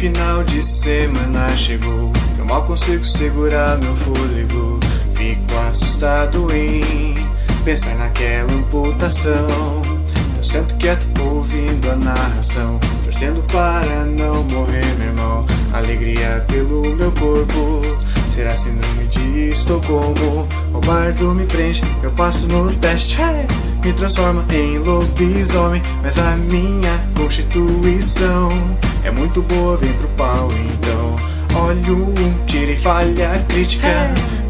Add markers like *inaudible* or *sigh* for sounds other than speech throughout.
final de semana chegou. Eu mal consigo segurar meu fôlego. Fico assustado em pensar naquela amputação. Eu sento quieto ouvindo a narração, torcendo para não morrer, meu irmão. Alegria pelo meu corpo, será síndrome de Estocolmo. O bardo me prende, eu passo no teste, me transforma em lobisomem. Mas a minha constituição é muito boa, vem pro pau então. Olho um, tira e falha crítica.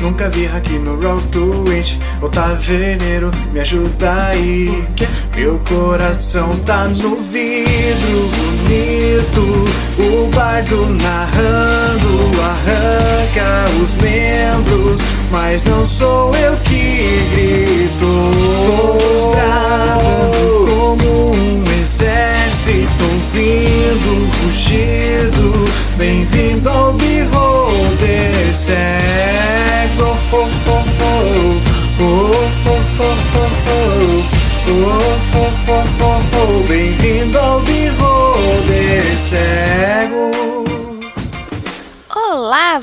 Nunca vi hack no Road to It. O taverneiro me ajuda aí. Meu coração tá no vidro bonito. O bardo narrando arranca os membros. Mas não sou eu que grito.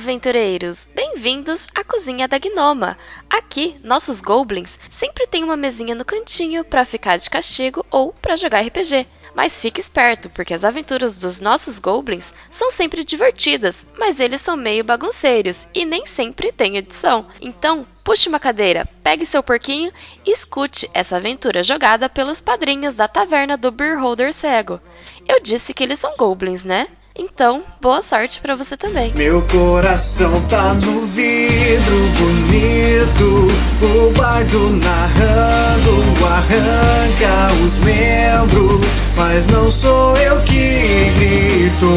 Aventureiros! Bem-vindos à cozinha da Gnoma. Aqui, nossos goblins sempre têm uma mesinha no cantinho para ficar de castigo ou para jogar RPG. Mas fique esperto, porque as aventuras dos nossos goblins são sempre divertidas, mas eles são meio bagunceiros e nem sempre têm edição. Então, puxe uma cadeira, pegue seu porquinho e escute essa aventura jogada pelos padrinhos da taverna do Beholder Cego. Eu disse que eles são goblins, né? Então, boa sorte para você também. Meu coração tá no vidro bonito, o bardo narrando arranca os membros, mas não sou eu que grito.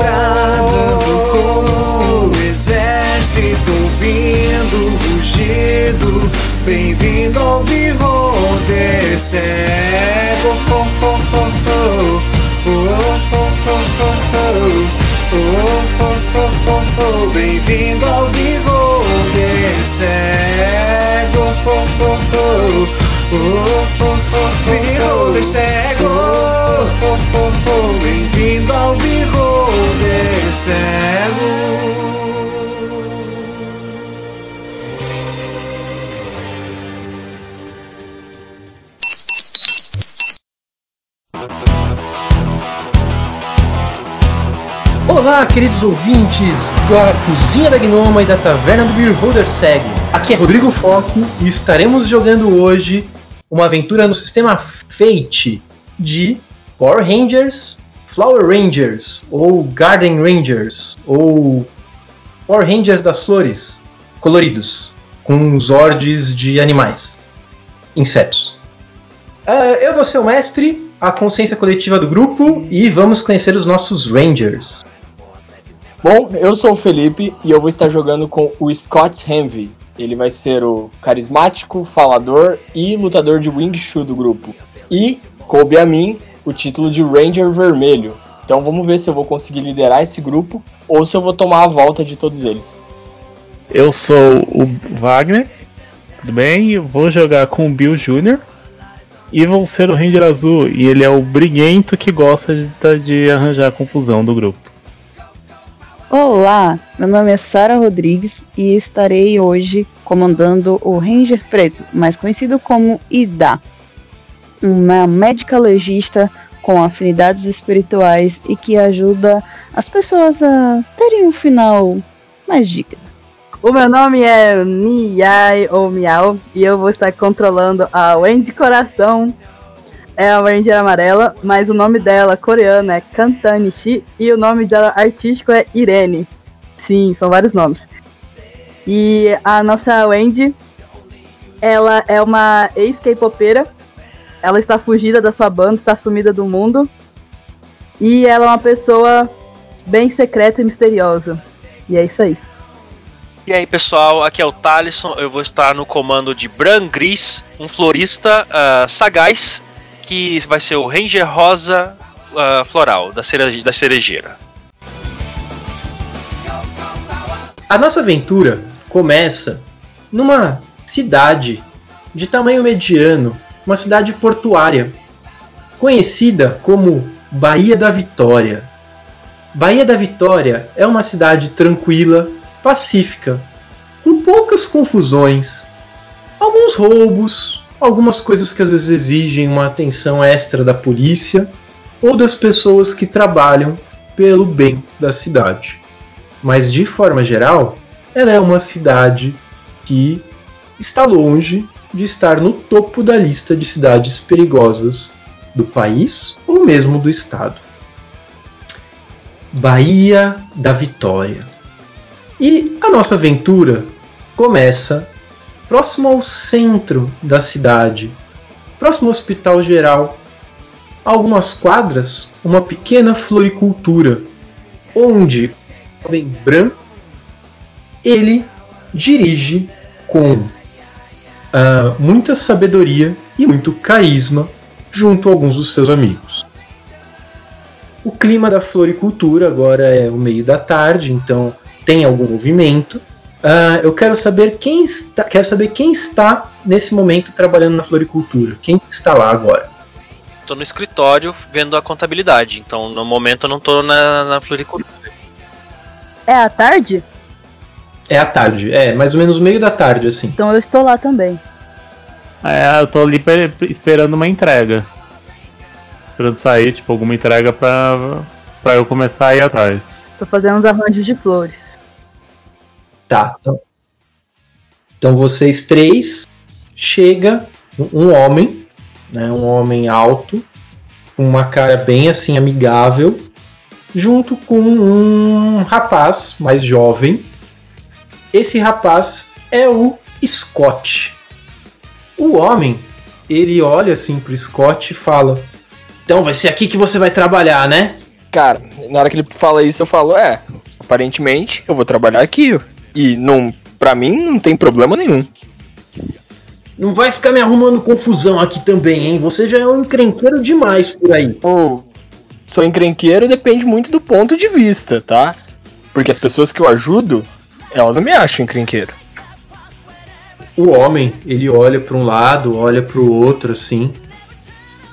Bradando como um exército ouvindo rugido, bem-vindo ao Beholder cego. Oh, oh, oh, bem-vindo ao Beholder cego. Oh, oh, oh, oh, oh, oh, cego. Oh, oh, oh, bem-vindo ao Beholder cego. Olá, queridos ouvintes da Cozinha da Gnoma e da Taverna do Beholder Cego. Aqui é Rodrigo Foco e estaremos jogando hoje uma aventura no sistema Fate de Power Rangers, Flower Rangers ou Garden Rangers ou Power Rangers das flores coloridos com zords de animais, insetos. Ah, eu vou ser o mestre, a consciência coletiva do grupo e vamos conhecer os nossos Rangers. Bom, eu sou o Felipe e eu vou estar jogando com o Scott Henvey. Ele vai ser o carismático, falador e lutador de Wing Chun do grupo. E coube a mim o título de Ranger Vermelho. Então vamos ver se eu vou conseguir liderar esse grupo ou se eu vou tomar a volta de todos eles. Eu sou o Wagner, tudo bem? Vou jogar com o Bill Jr. E vou ser o Ranger Azul, e ele é o briguento que gosta de, de arranjar confusão do grupo. Olá, meu nome é Sara Rodrigues e estarei hoje comandando o Ranger Preto, mais conhecido como Ida, uma médica legista com afinidades espirituais e que ajuda as pessoas a terem um final mais digno. O meu nome é Miyai ou Miau e eu vou estar controlando a Wendy Coração. É a Ranger amarela, mas o nome dela coreano é Kantanishi e o nome dela artístico é Irene. Sim, são vários nomes. E a nossa Wendy, ela é uma ex-K-popeira. Ela está fugida da sua banda, está sumida do mundo. E ela é uma pessoa bem secreta e misteriosa. E é isso aí. E aí pessoal, aqui é o Thalisson, eu vou estar no comando de Bran Gris, um florista ah, sagaz, que vai ser o Ranger Rosa ah, Floral, da, da cerejeira. A nossa aventura começa numa cidade de tamanho mediano, uma cidade portuária, conhecida como Baía da Vitória. Bahia da Vitória é uma cidade tranquila, pacífica, com poucas confusões, alguns roubos, algumas coisas que às vezes exigem uma atenção extra da polícia ou das pessoas que trabalham pelo bem da cidade. Mas de forma geral, ela é uma cidade que está longe de estar no topo da lista de cidades perigosas do país ou mesmo do estado. Bahia da Vitória. E a nossa aventura começa próximo ao centro da cidade, próximo ao Hospital Geral. A algumas quadras, uma pequena floricultura, onde o jovem branco ele dirige com uh, muita sabedoria e muito carisma junto a alguns dos seus amigos. O clima da floricultura agora é o meio da tarde, então tem algum movimento. Uh, eu quero saber quem está, quero saber quem está nesse momento trabalhando na floricultura. Quem está lá agora? Estou no escritório vendo a contabilidade, então no momento eu não estou na, na floricultura. É a tarde? É a tarde, é mais ou menos meio da tarde assim. Então eu estou lá também. É, eu tô ali esperando uma entrega. Esperando sair, tipo, alguma entrega pra, pra eu começar a ir atrás. Tô fazendo uns arranjos de flores. Tá, então. Então vocês três chega um homem, né, um homem alto, com uma cara bem assim amigável, junto com um rapaz mais jovem. Esse rapaz é o Scott. O homem, ele olha assim pro Scott e fala: Então vai ser aqui que você vai trabalhar, né? Cara, na hora que ele fala isso, eu falo: É, aparentemente eu vou trabalhar aqui. E não, pra mim não tem problema nenhum. Não vai ficar me arrumando confusão aqui também, hein? Você já é um encrenqueiro demais por aí. Ou, oh, sou encrenqueiro depende muito do ponto de vista, tá? Porque as pessoas que eu ajudo, elas não me acham encrenqueiro o homem ele olha para um lado, olha para o outro assim.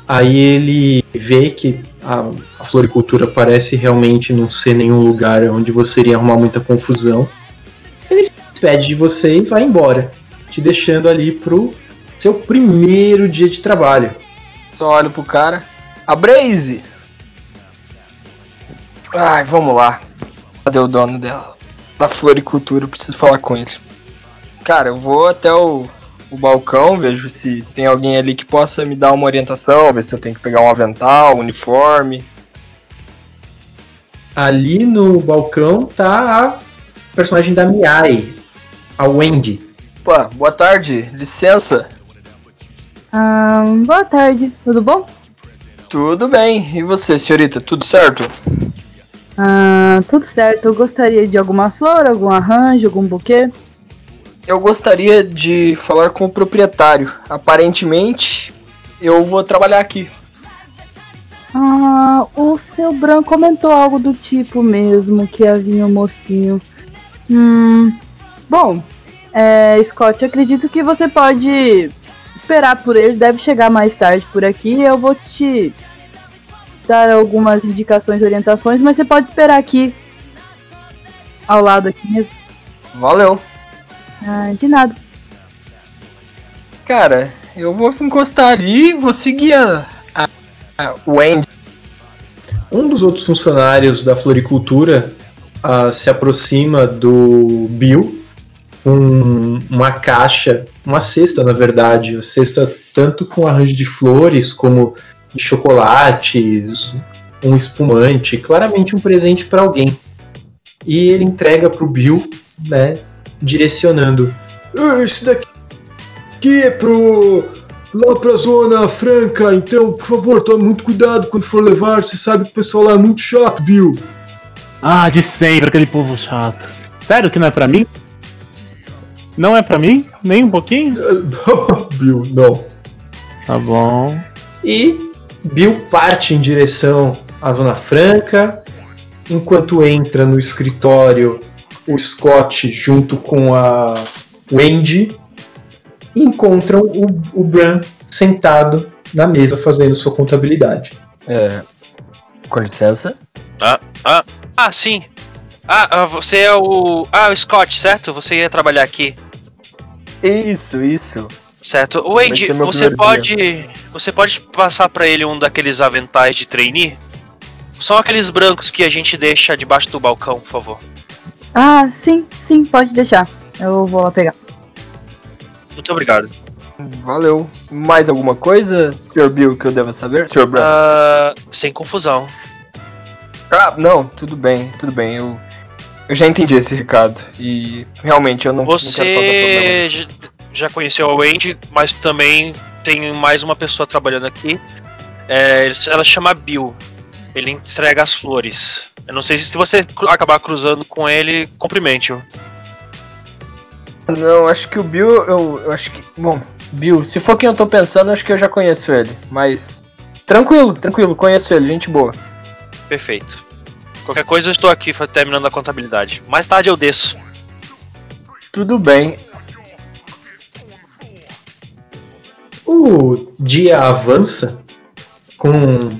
Aí ele vê que a, a, floricultura parece realmente não ser nenhum lugar onde você iria arrumar muita confusão. Ele se despede de você e vai embora, te deixando ali pro seu primeiro dia de trabalho. Só olho pro cara. A Braze! Ai, vamos lá. Cadê o dono dela? Da floricultura, eu preciso falar com ele. Cara, eu vou até o, o balcão, vejo se tem alguém ali que possa me dar uma orientação, ver se eu tenho que pegar um avental, um uniforme. Ali no balcão tá a personagem da Miai, a Wendy. Opa, boa tarde, licença. Ah, boa tarde, tudo bom? Tudo bem, e você, senhorita, tudo certo? Ah, tudo certo. Eu gostaria de alguma flor, algum arranjo, algum buquê. Eu gostaria de falar com o proprietário. Aparentemente, eu vou trabalhar aqui. Ah, o seu branco comentou algo do tipo mesmo, que havia um mocinho. Hum. Bom, é, Scott, acredito que você pode esperar por ele, deve chegar mais tarde por aqui. Eu vou te dar algumas indicações e orientações, mas você pode esperar aqui ao lado aqui mesmo. Valeu. Ah, de nada. Cara, eu vou encostar ali e vou seguir a, a, a Wendy. Um dos outros funcionários da floricultura uh, se aproxima do Bill com uma caixa, uma cesta na verdade, a cesta tanto com arranjo de flores como de chocolates, um espumante, claramente um presente para alguém. E ele entrega para o Bill, né, direcionando. Ah, esse daqui é pro. lá pra Zona Franca, então, por favor, tome muito cuidado quando for levar. Você sabe que o pessoal lá é muito chato, Bill. Ah, de sempre, aquele povo chato. Sério que não é pra mim? Não é pra mim? Nem um pouquinho? *laughs* Bill, não. Tá bom. E Bill parte em direção à Zona Franca. Enquanto entra no escritório o Scott junto com a Wendy encontram o, o Bran sentado na mesa fazendo sua contabilidade. É, com licença. Ah, ah, Ah, sim. Ah, ah, você é o. Ah, o Scott, certo? Você ia trabalhar aqui. Isso, isso. Certo. O Andy, ser meu você pode. Você pode passar pra ele um daqueles aventais de trainee? São aqueles brancos que a gente deixa debaixo do balcão, por favor. Ah, sim, sim, pode deixar. Eu vou lá pegar. Muito obrigado. Valeu. Mais alguma coisa, Sr. Bill, que eu deva saber? Sr. Brown? Ah, sem confusão. Ah, não, tudo bem, tudo bem. Eu, eu já entendi esse recado. E realmente eu não, não quero. Você j- já conheceu a Wendy, mas também tem mais uma pessoa trabalhando aqui. É, ela chama Bill. Ele entrega as flores. Eu não sei se você acabar cruzando com ele, cumprimente-o. Não, acho que o Bill, eu, eu acho que. Bom, Bill, se for quem eu tô pensando, acho que eu já conheço ele. Mas. Tranquilo, tranquilo, conheço ele, gente boa. Perfeito. Qualquer coisa eu estou aqui terminando a contabilidade. Mais tarde eu desço. Tudo bem. O dia avança com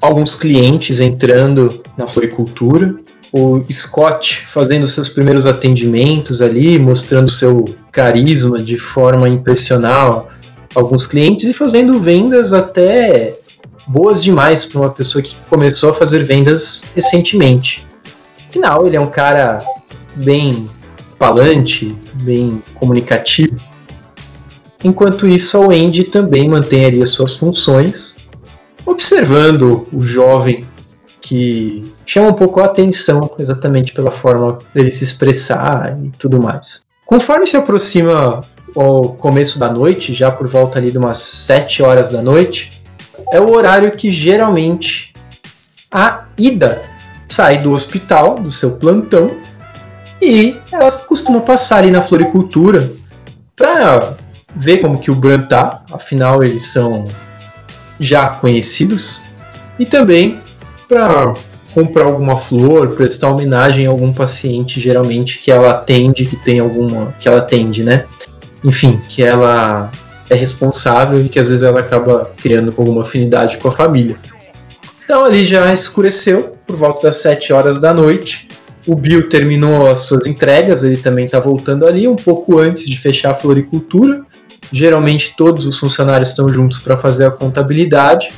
alguns clientes entrando na floricultura, o Scott fazendo seus primeiros atendimentos ali, mostrando seu carisma de forma a impressionar alguns clientes e fazendo vendas até boas demais para uma pessoa que começou a fazer vendas recentemente. Afinal, ele é um cara bem falante, bem comunicativo. Enquanto isso, a Wendy também mantém ali as suas funções, observando o jovem que chama um pouco a atenção exatamente pela forma dele se expressar e tudo mais. Conforme se aproxima o começo da noite, já por volta ali de umas 7 horas da noite, é o horário que geralmente a Ida sai do hospital, do seu plantão, e ela costuma passar ali na floricultura para ver como que o Bran tá, afinal eles são já conhecidos, e também para comprar alguma flor, prestar homenagem a algum paciente, geralmente que ela atende, que tem alguma, que ela atende, né? Enfim, que ela é responsável e que às vezes ela acaba criando alguma afinidade com a família. Então ali já escureceu por volta das 7 horas da noite. O Bill terminou as suas entregas, ele também está voltando ali um pouco antes de fechar a floricultura. Geralmente todos os funcionários estão juntos para fazer a contabilidade.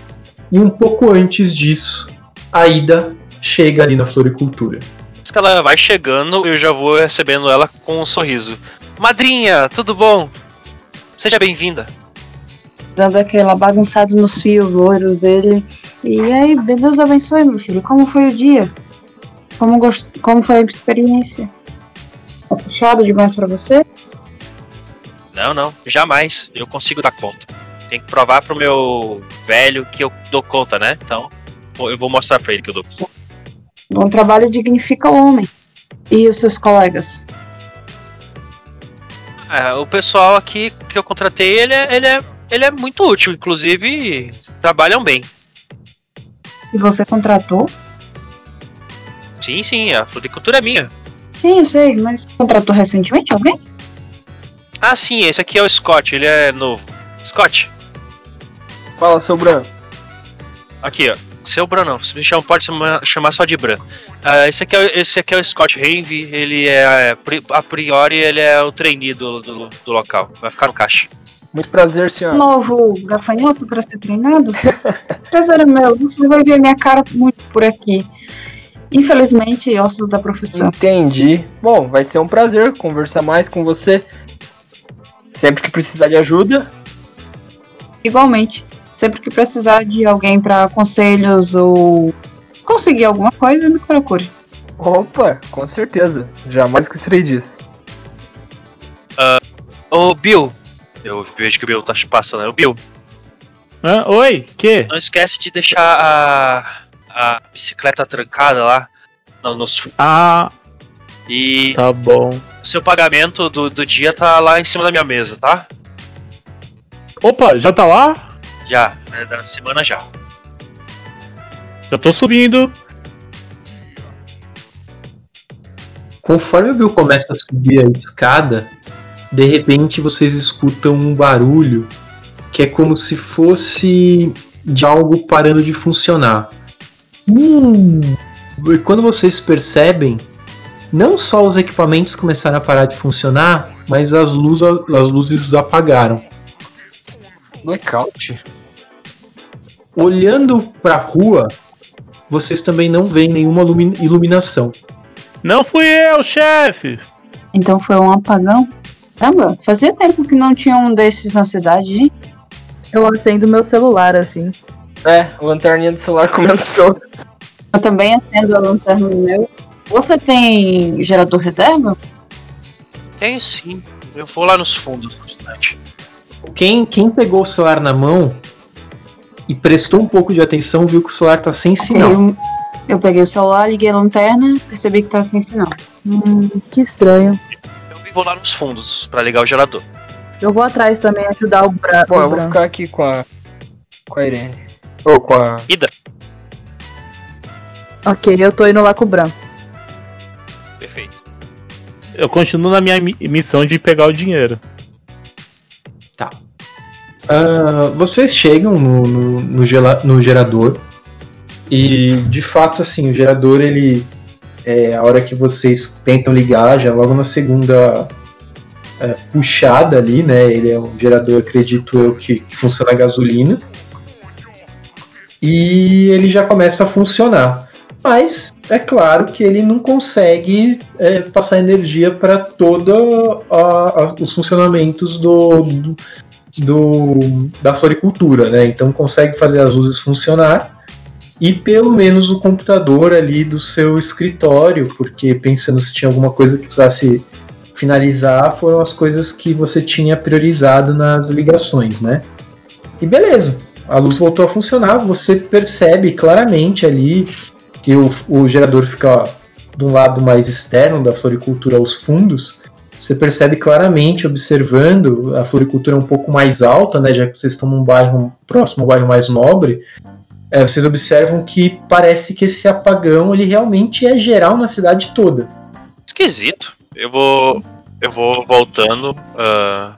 E um pouco antes disso, a Ida chega ali na floricultura. Ela vai chegando, eu já vou recebendo ela com um sorriso. Madrinha, tudo bom? Seja bem-vinda. Dando aquela bagunçada nos fios loiros dele. E aí, Deus abençoe, meu filho. Como foi o dia? Como, gost... Como foi a experiência? Tá puxado demais pra você? Não, não, jamais. Eu consigo dar conta. Tem que provar pro meu velho que eu dou conta, né? Então, eu vou mostrar pra ele que eu dou conta. Bom trabalho dignifica o homem. E os seus colegas? É, o pessoal aqui que eu contratei, ele é, ele é, ele é muito útil, inclusive trabalham bem. E você contratou? Sim, sim, a floricultura é minha. Sim, eu sei, mas contratou recentemente alguém? Ah, sim, esse aqui é o Scott, ele é novo. Scott, Fala, seu Bran. aqui, ó. Seu Bran não, você me chama, pode chamar, chamar só de Bran. Ah, esse, aqui é, esse aqui é o Scott Henry, ele é, pri- a priori, ele é o trainee do, do, do local. Vai ficar no caixa. Muito prazer, senhor. Novo gafanhoto para ser treinado? Prazer é meu, você vai ver minha cara muito por aqui. Infelizmente, ossos da profissão. Entendi. Bom, vai ser um prazer conversar mais com você. Sempre que precisar de ajuda. Igualmente, sempre que precisar de alguém para conselhos ou conseguir alguma coisa, me procure. Opa, com certeza. Jamais esquecerei disso. Ô, Bill. Eu vejo que o Bill tá passando. Ô, Bill, Hã? Oi, que? não esquece de deixar a, a bicicleta trancada lá. No, nos- Ah, e tá bom. o seu pagamento do, do dia tá lá em cima da minha mesa, tá? Opa, já tá lá? Já, é da semana já. Já tô subindo. Conforme o Bill começa a subir a escada, de repente vocês escutam um barulho que é como se fosse de algo parando de funcionar. Hum, E quando vocês percebem, não só os equipamentos começaram a parar de funcionar, mas as, luz, as luzes apagaram. Blackout? Olhando para a rua, vocês também não veem nenhuma lumi- iluminação. Não fui eu, chefe! Então foi um apagão. Caramba, fazia tempo que não tinha um desses na cidade, hein? Eu acendo meu celular assim. É, a lanterninha do celular *laughs* começou. Eu também acendo a lanterna no meu. Você tem gerador reserva? Tenho sim. Eu vou lá nos fundos do instante. Quem, quem pegou o celular na mão e prestou um pouco de atenção viu que o celular tá sem sinal. Eu, eu peguei o celular, liguei a lanterna, percebi que tá sem sinal. Hum, que estranho. Eu vou lá nos fundos pra ligar o gerador. Eu vou atrás também ajudar o, Bra Bom, o eu vou ficar aqui com a. com a Irene. Ou com a. Ida. Ok, eu tô indo lá com o Bran. Perfeito. Eu continuo na minha mi- missão de pegar o dinheiro. Ah, vocês chegam no, no, no gela- no gerador e de fato assim o gerador ele é a hora que vocês tentam ligar já logo na segunda é, puxada ali né ele é um gerador acredito eu que, que funciona a gasolina. E ele já começa a funcionar. Mas é claro que ele não consegue é, passar energia para todos os funcionamentos do, do, do- da floricultura, né? Então consegue fazer as luzes funcionar e pelo menos o computador ali do seu escritório, porque pensando se tinha alguma coisa que precisasse finalizar, foram as coisas que você tinha priorizado nas ligações, né? E beleza, a luz voltou a funcionar, você percebe claramente ali que o, o gerador fica de um lado mais externo da floricultura aos fundos, você percebe claramente, observando, a floricultura é um pouco mais alta, né, já que vocês estão num bairro próximo ao bairro mais nobre, é, vocês observam que parece que esse apagão ele realmente é geral na cidade toda. Esquisito. Eu vou. Eu vou voltando. ah,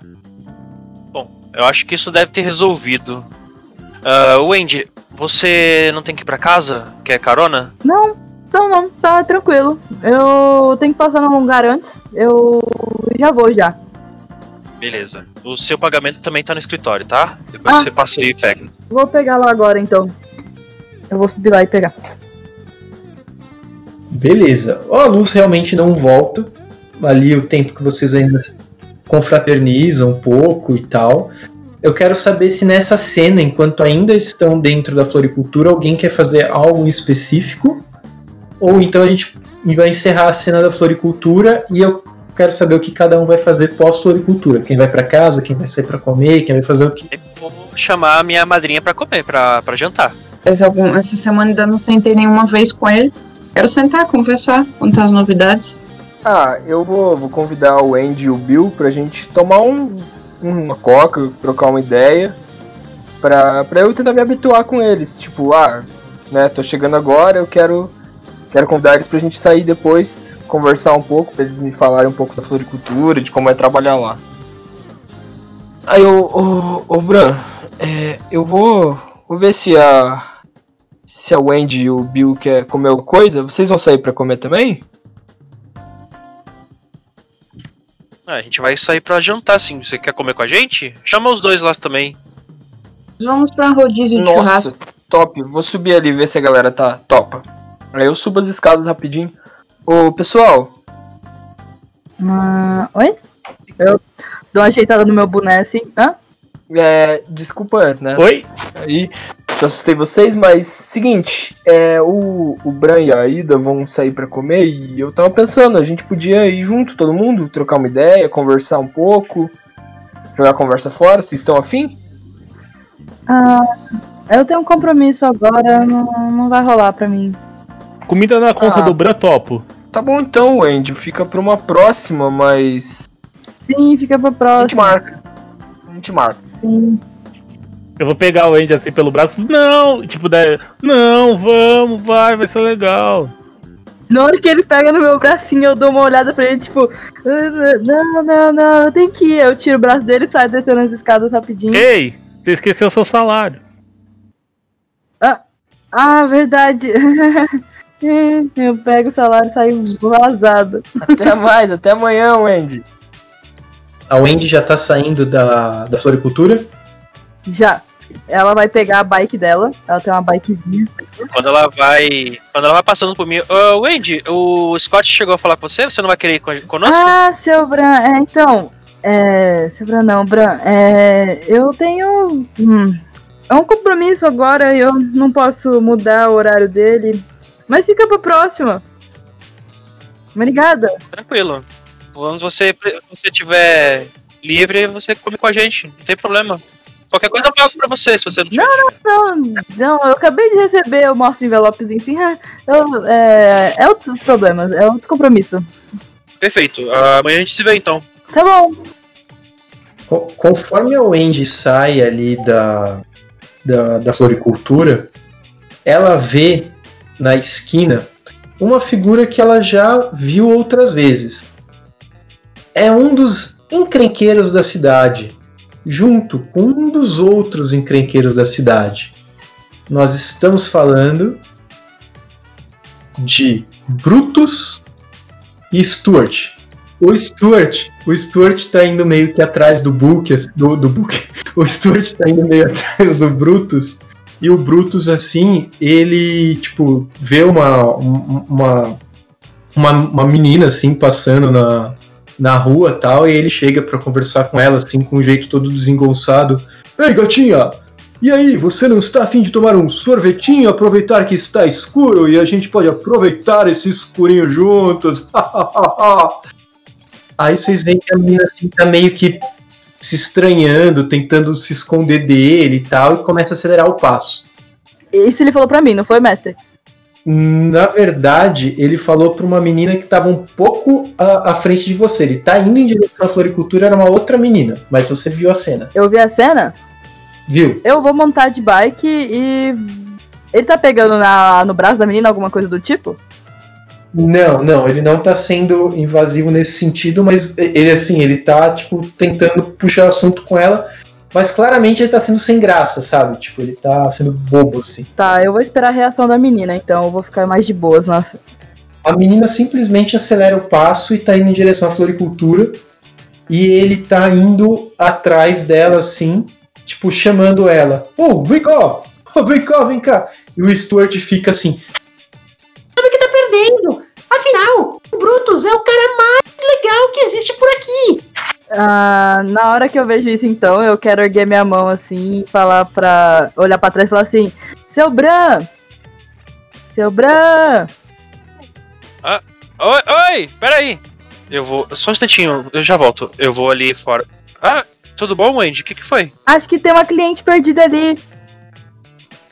Bom, eu acho que isso deve ter resolvido. Ah, Wendy, você não tem que ir pra casa? Quer carona? Não, não, não, tá tranquilo. Eu tenho que passar num lugar antes. Eu já vou já. Beleza. O seu pagamento também tá no escritório, tá? Depois Ah. você passa aí e pega. Vou pegar lá agora então. Eu vou subir lá e pegar. Beleza. A luz realmente não volta. Ali o tempo que vocês ainda confraternizam um pouco e tal. Eu quero saber se nessa cena, enquanto ainda estão dentro da floricultura, alguém quer fazer algo específico. Ou então a gente vai encerrar a cena da floricultura e eu quero saber o que cada um vai fazer pós-floricultura. Quem vai pra casa, quem vai sair pra comer, quem vai fazer o que. Eu vou chamar a minha madrinha pra comer, pra, pra jantar. Essa semana ainda não sentei nenhuma vez com ele. Quero sentar, conversar, contar as novidades. Ah, eu vou, vou convidar o Andy e o Bill pra gente tomar um, uma coca, trocar uma ideia. Pra, pra eu tentar me habituar com eles. Tipo, ah, né, tô chegando agora, eu quero, quero convidar eles pra gente sair depois, conversar um pouco, pra eles me falarem um pouco da floricultura, de como é trabalhar lá. Aí, ô, ô, ô Bran, é, eu vou, vou ver se a. Se a Wendy e o Bill quer comer alguma coisa, vocês vão sair pra comer também? Ah, a gente vai sair pra jantar, sim. Você quer comer com a gente? Chama os dois lá também. Vamos pra rodízio de churrasco. Nossa, top. Vou subir ali ver se a galera tá topa. Aí eu subo as escadas rapidinho. Ô, pessoal, Ah, oi? Eu dou uma ajeitada no meu boné assim. Hã? é, desculpa, né? Oi? Aí, se eu assustei vocês, mas seguinte, é, o, o Bran e a Ida vão sair pra comer e eu tava pensando, a gente podia ir junto, todo mundo, trocar uma ideia, conversar um pouco, jogar a conversa fora, vocês estão afim? Ah, eu tenho um compromisso agora, não, não vai rolar pra mim. Comida na conta Ah. do Bran Topo. Tá bom então, Andy, fica pra uma próxima, mas Sim, fica pra a gente próxima. marca. A gente marca. Sim. Eu vou pegar o Andy assim pelo braço. Não! Tipo, daí, não, vamos, vai, vai ser legal. Na hora que ele pega no meu bracinho, eu dou uma olhada pra ele, tipo, "Ah, não, não, não, eu tenho que ir. Eu tiro o braço dele e saio descendo as escadas rapidinho. Ei, você esqueceu seu salário. Ah, verdade. *laughs* *laughs* Eu pego o salário e saio vazado. Até mais, até amanhã, Wendy. A Wendy já tá saindo da, da floricultura. Já. Ela vai pegar a bike dela. Ela tem uma bikezinha. Quando ela vai. Quando ela vai passando por mim. Ô, Wendy, o Scott chegou a falar com você? Você não vai querer ir con- conosco? Ah, seu Bran, é, então. É. Seu Bran não, Bran. É. Eu tenho. Hum, é um compromisso agora eu não posso mudar o horário dele. Mas fica pra próxima. Obrigada. Tranquilo. Quando você, você tiver livre, você come com a gente. Não tem problema. Qualquer coisa eu pago pra você, se você não tiver. Não, não, eu acabei de receber, eu mostro envelopezinho assim. ah, Eu, é, é outros problemas, é outro compromisso. Perfeito. Amanhã a gente se vê então. Tá bom. Co- Conforme a Wendy sai ali da, da, da floricultura, ela vê na esquina uma figura que ela já viu outras vezes. É um dos encrenqueiros da cidade, junto com um dos outros encrenqueiros da cidade. Nós estamos falando de Brutus e Stuart. O Stuart, o Stuart tá indo meio que atrás do Book, do, do Book. *laughs* O Stuart tá indo meio *laughs* atrás do Brutus. E o Brutus, assim, ele, tipo, vê uma, uma, uma, uma menina, assim, passando na, na rua tal, e ele chega pra conversar com ela, assim, com um jeito todo desengonçado. Ei, gatinha! E aí, você não está afim de tomar um sorvetinho, aproveitar que está escuro e a gente pode aproveitar esse escurinho juntos? *laughs* Aí vocês veem que a menina assim tá meio que se estranhando, tentando se esconder dele e tal, e começa a acelerar o passo. Isso ele falou pra mim, não foi, mestre? Na verdade, ele falou pra uma menina que estava um pouco à, à frente de você. Ele tá indo em direção à floricultura, era uma outra menina, mas você viu a cena. Eu vi a cena, Viu? eu vou montar de bike e. Ele tá pegando na, no braço da menina alguma coisa do tipo? Não, não, ele não tá sendo invasivo nesse sentido, mas ele assim, ele tá tipo tentando puxar assunto com ela, mas claramente ele tá sendo sem graça, sabe? Tipo, ele tá sendo bobo assim. Tá, eu vou esperar a reação da menina, então eu vou ficar mais de boas. Nossa. A menina simplesmente acelera o passo e tá indo em direção à floricultura, e ele tá indo atrás dela assim, tipo chamando ela. "Oh, vem cá! Oh, *laughs* vem cá, vem cá!" E o Stuart fica assim: Afinal, o Brutus é o cara mais legal que existe por aqui. Ah, na hora que eu vejo isso, então, eu quero erguer minha mão assim e falar pra. olhar pra trás e falar assim: Seu Bran! Seu Bran! Oi, oi, peraí. Eu vou. Só um instantinho, eu já volto. Eu vou ali fora. Ah, tudo bom, Wendy? O que, que foi? Acho que tem uma cliente perdida ali.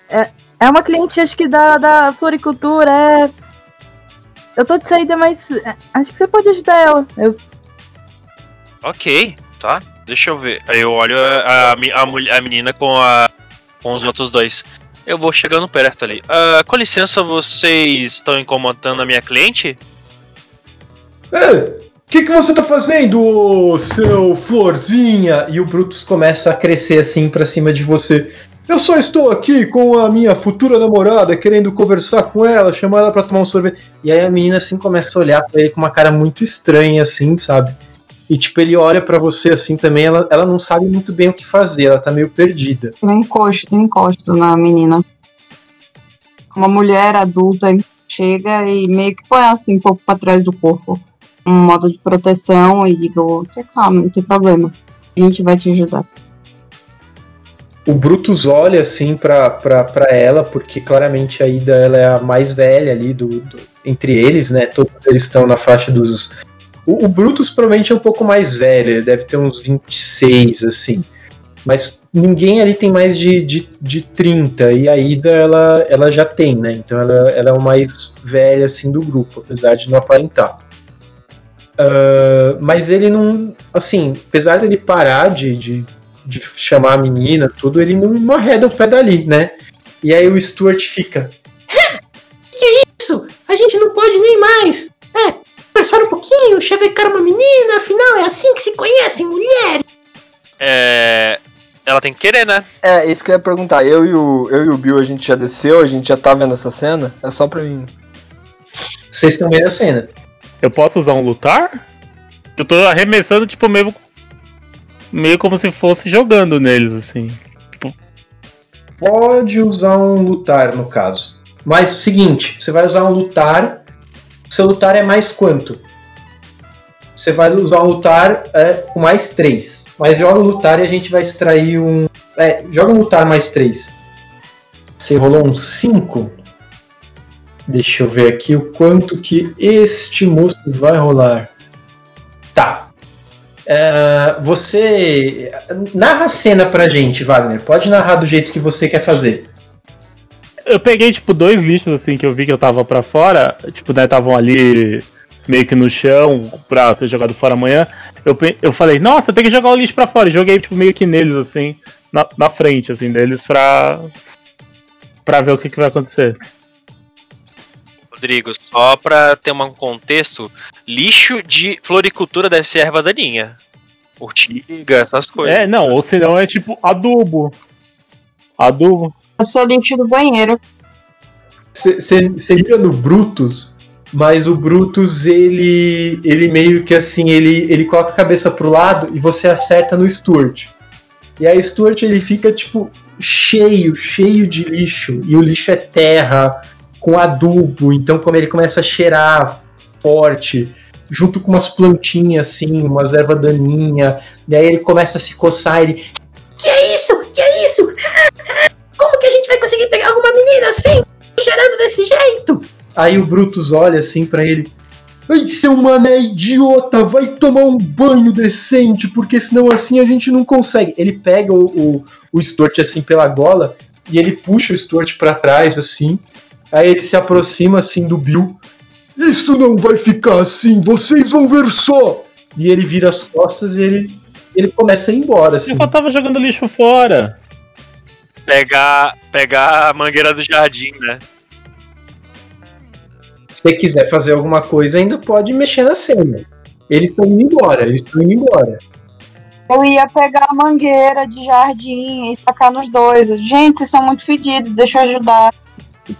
É, é uma cliente, acho que da, da floricultura, é. Eu tô de saída, mas é, acho que você pode ajudar ela. Eu, Ok, tá. Deixa eu ver. Aí eu olho a, a, a, mulher- a menina com, a, com os outros dois. Eu vou chegando perto ali. Ah, com licença, vocês estão incomodando a minha cliente? O que, que você tá fazendo, seu florzinha? E o Brutus começa a crescer assim pra cima de você. Eu só estou aqui com a minha futura namorada, querendo conversar com ela, chamar ela pra tomar um sorvete. E aí a menina assim começa a olhar pra ele com uma cara muito estranha, assim, sabe? E tipo, ele olha pra você assim também, ela, ela não sabe muito bem o que fazer, ela tá meio perdida. Eu encosto, eu encosto na menina. Uma mulher adulta chega e meio que põe assim um pouco pra trás do corpo. Um modo de proteção e digo, você calma, não tem problema. A gente vai te ajudar. O Brutus olha assim pra ela, porque claramente a Ida ela é a mais velha ali do, do- entre eles, né? Todos eles estão na faixa dos. O, o Brutus provavelmente é um pouco mais velho, ele deve ter uns 26, assim. Mas ninguém ali tem mais de, de, de 30, e a Ida ela, ela já tem, né? Então ela, ela é o mais velha assim do grupo, apesar de não aparentar. Ah, mas ele não. Assim, apesar dele parar de, de, de chamar a menina, tudo, ele não, não arreda o pé dali, né? E aí o Stuart fica. Isso, a gente não pode nem mais. É, conversar um pouquinho, chavecar uma menina, afinal é assim que se conhecem mulheres. É. Ela tem que querer, né? É, isso que eu ia perguntar. Eu e, o, eu e o Bill, a gente já desceu, a gente já tá vendo essa cena? É só pra mim. Vocês estão vendo a cena. Eu posso usar um lutar? Eu tô arremessando, tipo, meio. Meio como se fosse jogando neles, assim. Pode usar um lutar, no caso. Mas seguinte, você vai usar um lutar. Seu lutar é mais quanto? Você vai usar um lutar é, com mais 3. Mas joga o lutar e a gente vai extrair um. É, joga um lutar mais 3. Você rolou um 5. Deixa eu ver aqui o quanto que este moço vai rolar. Tá. É, você. Narra a cena pra gente, Wagner. Pode narrar do jeito que você quer fazer. eu peguei, tipo, dois lixos, assim, que eu vi que eu tava pra fora. Tipo, né, estavam ali meio que no chão pra ser jogado fora amanhã. Eu, eu falei, nossa, tem que jogar o lixo pra fora. E joguei, tipo, meio que neles, assim, na, na frente, assim, deles pra. pra ver o que, que vai acontecer. Rodrigo, só pra ter um contexto, lixo de floricultura deve ser erva daninha. Urtiga, essas coisas. É, não, ou senão é tipo adubo. Adubo. Eu sou lixo do banheiro. Você liga no Brutus, mas o Brutus ele ele meio que assim ele ele coloca a cabeça pro lado e você acerta no Stuart. E aí Stuart ele fica tipo cheio, cheio de lixo e o lixo é terra com adubo, então como ele começa a cheirar forte, junto com umas plantinhas assim, umas ervas daninhas, e aí ele começa a se coçar, ele Que é isso? Que é isso? Como que a gente vai conseguir pegar alguma menina assim? Cheirando desse jeito? Aí o Brutus olha assim pra ele. Ai, seu mané idiota, vai tomar um banho decente, porque senão assim a gente não consegue. Ele pega o, o, o Stuart assim pela gola e ele puxa o Stuart pra trás assim. Aí ele se aproxima assim do Bill. Isso não vai ficar assim, vocês vão ver só. E ele vira as costas e ele, ele começa a ir embora assim. Eu só tava jogando lixo fora. Pegar, pegar a mangueira do jardim, né? Se você quiser fazer alguma coisa, ainda pode mexer na cena. Eles estão indo embora, eles estão indo embora. Eu ia pegar a mangueira de jardim e tacar nos dois. Gente, vocês são muito fedidos, deixa eu ajudar.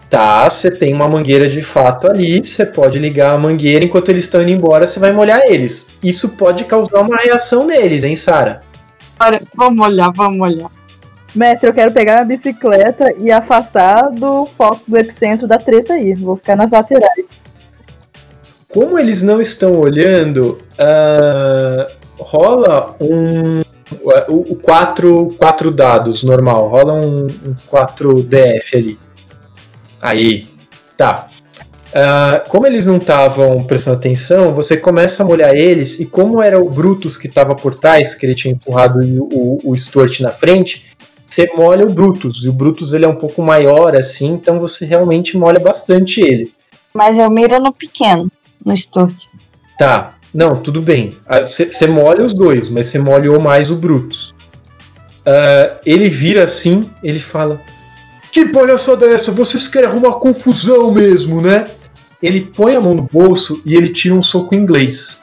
Tá, você tem uma mangueira de fato ali, você pode ligar a mangueira enquanto eles estão indo embora, você vai molhar eles. Isso pode causar uma reação neles, hein, Sara? Olha, vamos olhar, vamos olhar. Mestre, eu quero pegar a bicicleta e afastar do foco do epicentro da treta aí. Vou ficar nas laterais. Como eles não estão olhando, ah, rola um. O 4 quatro dados normal, rola um, um 4 DF ali. Aí, tá. Ah, como eles não estavam prestando atenção, você começa a molhar eles, e como era o Brutus que estava por trás, que ele tinha empurrado o, o, o Stuart na frente, você molha o Brutus. E o Brutus ele é um pouco maior assim, então você realmente molha bastante ele. Mas eu miro no pequeno, no Stuart. Tá, não, tudo bem. Você molha os dois, mas você molhou mais o Brutus. Ah, ele vira assim, ele fala: Que palhaçada é essa? Vocês querem arrumar confusão mesmo, né? Ele põe a mão no bolso e ele tira um soco em inglês.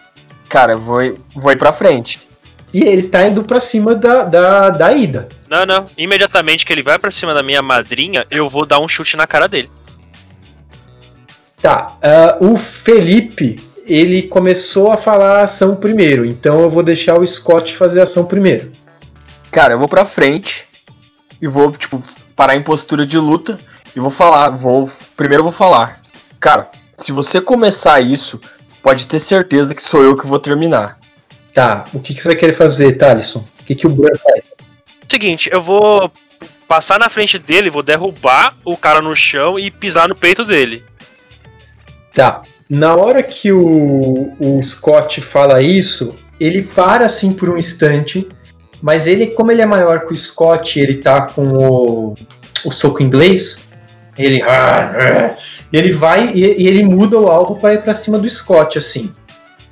Cara, eu vou, vou ir pra frente. E ele tá indo pra cima da, da, da Ida. Não, não. Imediatamente que ele vai pra cima da minha madrinha, eu vou dar um chute na cara dele. Tá, ah, o Felipe, ele começou a falar a ação primeiro, então eu vou deixar o Scott fazer a ação primeiro. Cara, eu vou pra frente e vou, tipo, parar em postura de luta e vou falar, vou. Primeiro eu vou falar. Cara, se você começar isso, pode ter certeza que sou eu que vou terminar. Tá, o que, que você vai querer fazer, Thalisson? O que, que o Bran faz? Seguinte, eu vou passar na frente dele, vou derrubar o cara no chão e pisar no peito dele. Tá. Na hora que o, o Scott fala isso, ele para assim por um instante, mas ele, como ele é maior que o Scott, ele tá com o, o soco inglês, ele ele vai e, e ele muda o alvo para ir para cima do Scott assim.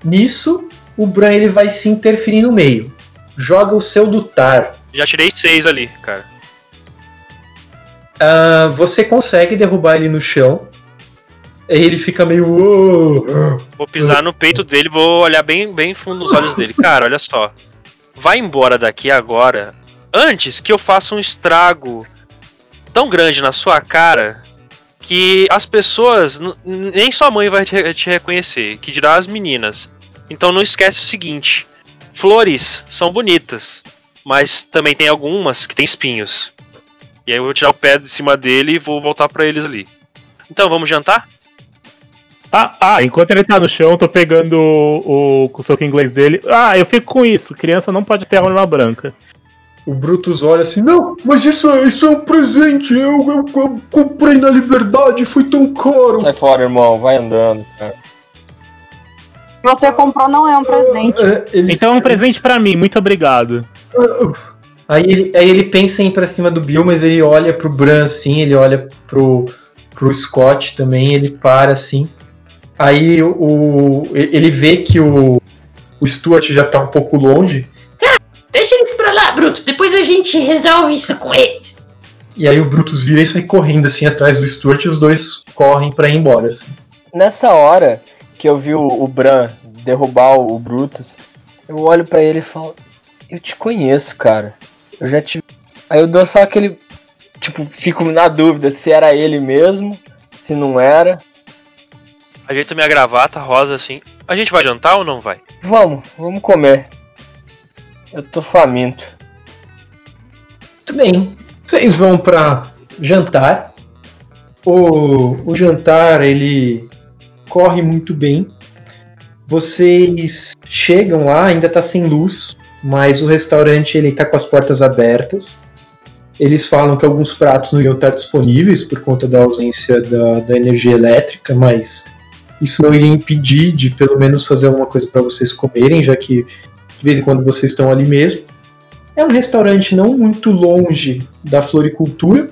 Nisso, o Bran ele vai se interferir no meio. Joga o seu lutar. Já tirei seis ali, cara. Ah, você consegue derrubar ele no chão. Ele fica meio. "Oh, Vou pisar no peito dele, vou olhar bem, bem fundo nos olhos dele. *laughs* Cara, olha só. Vai embora daqui agora, antes que eu faça um estrago tão grande na sua cara que as pessoas, nem sua mãe vai te, reconhecer, que dirá as meninas. Então não esquece o seguinte: flores são bonitas, mas também tem algumas que tem espinhos. E aí eu vou tirar o pé de cima dele e vou voltar pra eles ali. Então vamos jantar? Ah, ah, enquanto ele tá no chão, eu tô pegando o, o, o soco inglês dele. Ah, eu fico com isso. Criança não pode ter arma branca. O Brutus olha assim, não, mas isso, é- isso é um presente, eu, eu, eu comprei na Liberdade, foi tão caro. Sai fora, irmão, vai andando, cara. você comprou não é um presente. É, ele- Então é um presente pra mim, muito obrigado. Aí ele, aí ele pensa em ir pra cima do Bill, mas ele olha pro Bran assim, ele olha pro, pro Scott também, ele para assim. Aí o, ele vê que o, o Stuart já tá um pouco longe, Deixa eles pra lá, Brutus. Depois a gente resolve isso com eles. e aí o Brutus vira e sai correndo assim atrás do Stuart e os dois correm pra ir embora. Assim. Nessa hora que eu vi o, o Bran derrubar o, o Brutus, eu olho pra ele e falo: Eu te conheço, cara. Eu já te. Aí eu dou só aquele. Tipo, fico na dúvida se era ele mesmo, se não era. Ajeito minha gravata rosa assim. A gente vai jantar ou não vai? Vamos, vamos comer. Eu tô faminto. Muito bem, vocês vão pra jantar. O, o jantar ele corre muito bem. Vocês chegam lá, ainda tá sem luz, mas o restaurante ele tá com as portas abertas. Eles falam que alguns pratos não iam estar disponíveis por conta da ausência da, da energia elétrica, mas isso não iria impedir de pelo menos fazer alguma coisa para vocês comerem, já que de vez em quando vocês estão ali mesmo. É um restaurante não muito longe da floricultura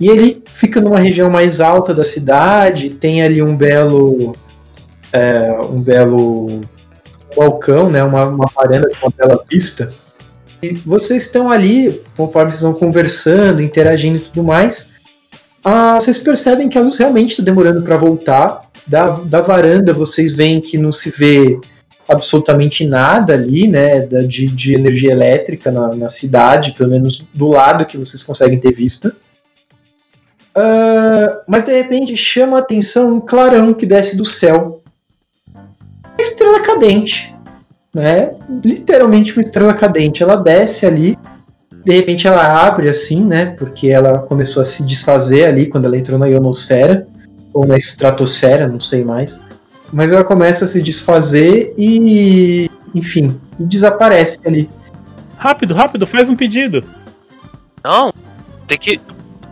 e ele fica numa região mais alta da cidade. Tem ali um belo, é, um belo balcão, né, uma, uma varanda com uma bela vista. E vocês estão ali, conforme vocês vão conversando, interagindo e tudo mais. Ah, vocês percebem que a luz realmente está demorando para voltar. Da, da varanda vocês veem que não se vê absolutamente nada ali, né, de, de energia elétrica na, na cidade, pelo menos do lado que vocês conseguem ter vista. Ah, mas de repente chama a atenção um clarão que desce do céu. Uma estrela cadente, né? Literalmente uma estrela cadente. Ela desce ali, de repente ela abre assim, né? Porque ela começou a se desfazer ali quando ela entrou na ionosfera ou na estratosfera, não sei mais mas ela começa a se desfazer e, enfim, desaparece ali. Rápido, rápido, faz um pedido. Não, tem que.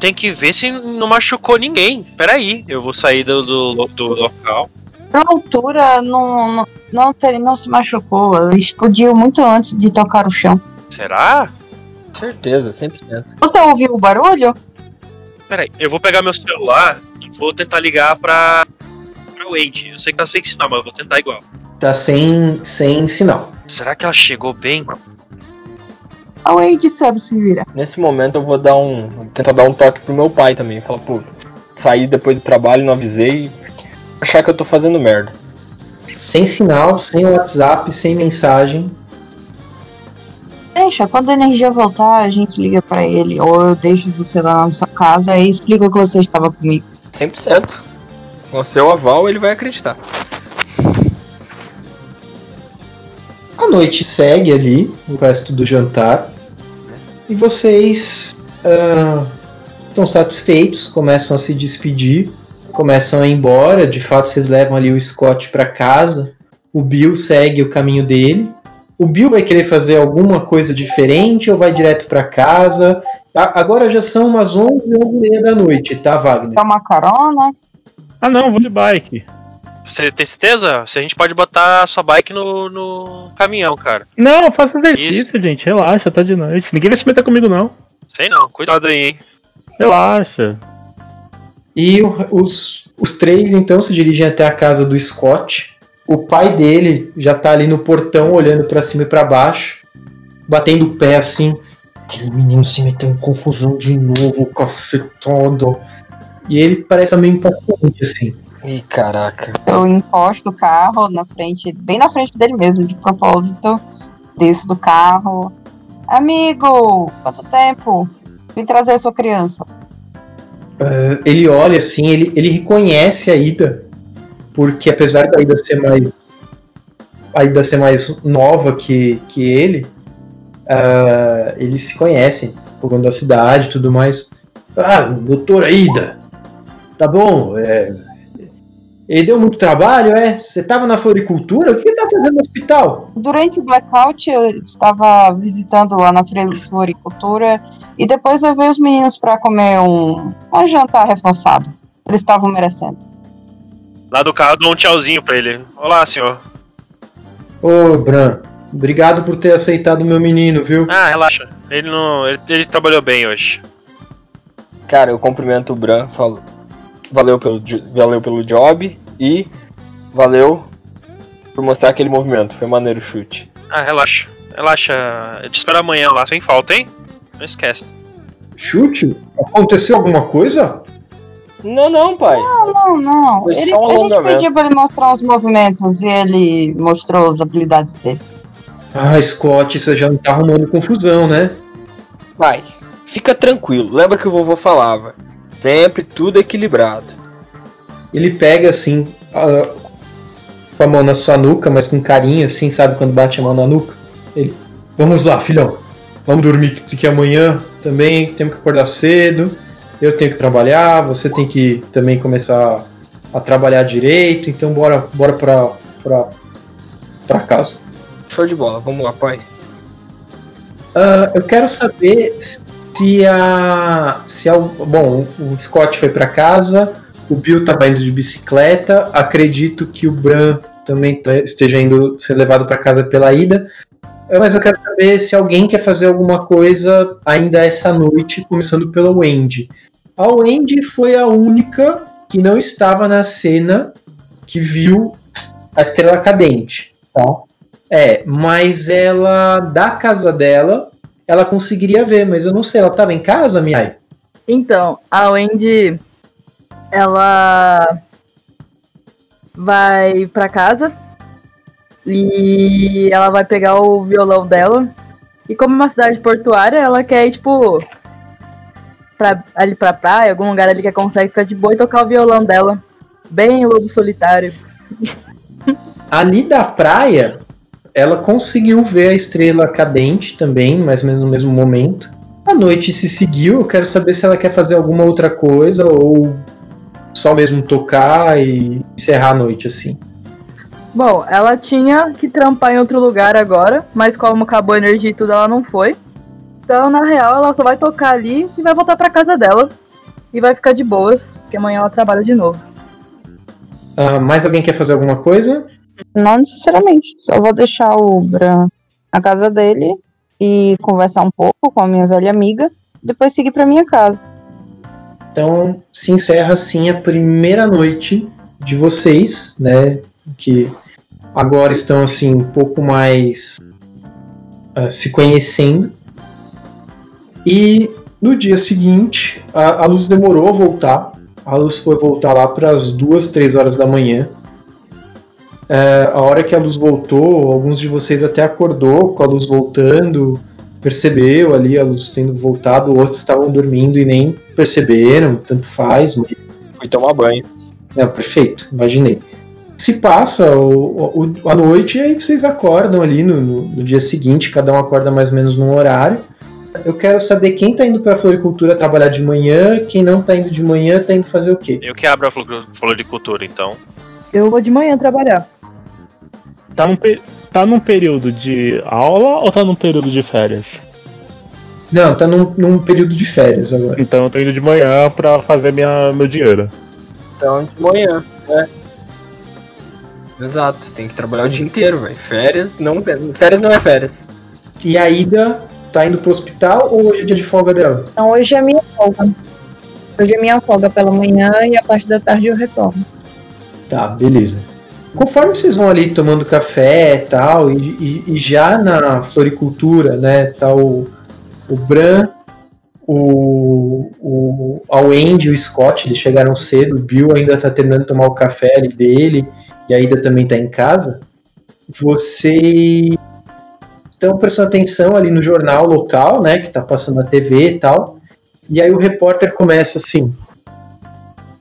Tem que ver se não machucou ninguém. Peraí, eu vou sair do, do, do local. Na altura não, não, não, ter- não se machucou. Ele explodiu muito antes de tocar o chão. Será? Certeza, 100%. Você ouviu o barulho? Peraí, eu vou pegar meu celular vou tentar ligar pra. pra Wade. Eu sei que tá sem sinal, mas eu vou tentar igual. Tá sem, sem sinal. Será que ela chegou bem? A Wade sabe se virar. Nesse momento eu vou dar um. tentar dar um toque pro meu pai também. Falar, pô, saí depois do trabalho, não avisei. Achar que eu tô fazendo merda. Sem sinal, sem WhatsApp, sem mensagem. Deixa, quando a energia voltar, a gente liga pra ele. Ou eu deixo você lá na sua casa e explico que você estava comigo. 100%. Com o seu aval, ele vai acreditar. A noite segue ali, o resto do jantar. E vocês ah, estão satisfeitos, começam a se despedir, começam a ir embora. De fato, vocês levam ali o Scott para casa. O Bill segue o caminho dele. O Bill vai querer fazer alguma coisa diferente ou vai direto para casa? Agora já são umas 11, 11 e meia da noite, tá, Wagner? Dá uma carona. Ah não, vou de bike. Você tem certeza? Se a gente pode botar a sua bike no, no caminhão, cara. Não, faça exercício, gente. Relaxa, tá de noite. Ninguém vai se meter comigo, não. Sei não, cuidado aí, hein? Relaxa. E o- os, os três então se dirigem até a casa do Scott. O pai dele já tá ali no portão olhando pra cima e pra baixo, batendo o pé assim. Aquele menino se meteu em confusão de novo, cacetado. E ele parece meio impaciente assim. Ih, caraca. Eu encosto o carro na frente, bem na frente dele mesmo, de propósito. Desço do carro. Amigo, quanto tempo? Vim trazer sua criança. Ah, ele olha assim, ele, ele reconhece a Ida, porque apesar da Ida ser mais a Ida ser mais nova que, que ele, ah, eles se conhecem por conta da cidade e tudo mais. Ah, doutora Ida, tá bom, é, ele deu muito trabalho, é? Você tava na floricultura? O que ele tá fazendo no hospital? Durante o blackout, eu estava visitando lá na floricultura e depois eu vi os meninos para comer um, um jantar reforçado. Eles estavam merecendo. Lá do carro eu dou um tchauzinho pra ele. Olá, senhor. Ô, Bran, obrigado por ter aceitado o meu menino, viu? Ah, relaxa. Ele não. Ele, ele trabalhou bem hoje. Cara, eu cumprimento o Bran, falo. Valeu pelo, valeu pelo job e valeu por mostrar aquele movimento. Foi maneiro o chute. Ah, relaxa. Relaxa. Eu te espero amanhã lá, sem falta, hein? Não esquece. Chute? Aconteceu alguma coisa? Não, não, pai. Não, não, não. Foi Ele, só um a gente pediu para ele mostrar os movimentos e ele mostrou as habilidades dele. Ah, Scott, você já não tá arrumando confusão, né? Pai, fica tranquilo. Lembra que o vovô falava. Sempre tudo equilibrado. Ele pega assim, a- com a mão na sua nuca, mas com carinho, assim, sabe quando bate a mão na nuca? Ele, vamos lá, filhão. Vamos dormir que amanhã também temos que acordar cedo. Eu tenho que trabalhar, você tem que também começar a trabalhar direito, então bora, bora pra, pra, pra casa. Show de bola. Vamos lá, pai. Ah, eu quero saber se a. Se a bom, o Scott foi pra casa, o Bill estava indo de bicicleta, acredito que o Bran também tá- esteja indo ser levado para casa pela ida. Mas eu quero saber se alguém quer fazer alguma coisa ainda essa noite, começando pela Wendy. A Wendy foi a única que não estava na cena que viu a estrela cadente. Tá? É, mas ela, da casa dela, ela conseguiria ver, mas eu não sei, ela estava em casa, Miai? Então, a Wendy, ela vai pra casa e ela vai pegar o violão dela. E como é uma cidade portuária, ela quer tipo, pra, ali pra praia, algum lugar ali que ela consegue ficar de boa e tocar o violão dela. Bem lobo solitário. *laughs* Ali da praia, ela conseguiu ver a estrela cadente também, mais ou menos no mesmo momento. A noite se seguiu, eu quero saber se ela quer fazer alguma outra coisa ou só mesmo tocar e encerrar a noite assim. Bom, ela tinha que trampar em outro lugar agora, mas como acabou a energia e tudo, ela não foi. Então, na real, ela só vai tocar ali e vai voltar pra casa dela. E vai ficar de boas, porque amanhã ela trabalha de novo. Ah, mais alguém quer fazer alguma coisa? Não necessariamente. Só vou deixar o Bran na casa dele e conversar um pouco com a minha velha amiga. Depois seguir pra minha casa. Então se encerra assim a primeira noite de vocês, né? Que agora estão assim um pouco mais ah, se conhecendo. E no dia seguinte a, a luz demorou a voltar. A luz foi voltar lá para as duas, três horas da manhã. É, a hora que a luz voltou, alguns de vocês até acordou com a luz voltando, percebeu ali a luz tendo voltado, outros estavam dormindo e nem perceberam, tanto faz. Mas... Fui tomar banho. É, perfeito, imaginei. Se passa o, o- a noite e aí vocês acordam ali no, no- no dia seguinte, cada um acorda mais ou menos num horário. Eu quero saber quem está indo para a floricultura trabalhar de manhã, quem não está indo de manhã está indo fazer o quê? Eu que abro a flo- floricultura, então. Eu vou de manhã trabalhar. Tá num, tá num período de aula ou tá num período de férias? Não, tá num, num período de férias agora. Então eu tô indo de manhã pra fazer minha, meu dinheiro. Então, de manhã, né? Exato, tem que trabalhar o dia inteiro, velho. Férias não, férias não é férias. E a Ida tá indo pro hospital ou hoje é dia de folga dela? Então hoje é minha folga. Hoje é minha folga pela manhã e a parte da tarde eu retorno. Tá, beleza. Conforme vocês vão ali tomando café e tal, e, e- e já na floricultura, né, tá o, o Bran, o, o, a Wendy e o Scott, eles chegaram cedo, o Bill ainda tá terminando de tomar o café ali dele, e a Ida também tá em casa. Vocês estão prestando atenção ali no jornal local, né, que tá passando na TV e tal, e aí o repórter começa assim,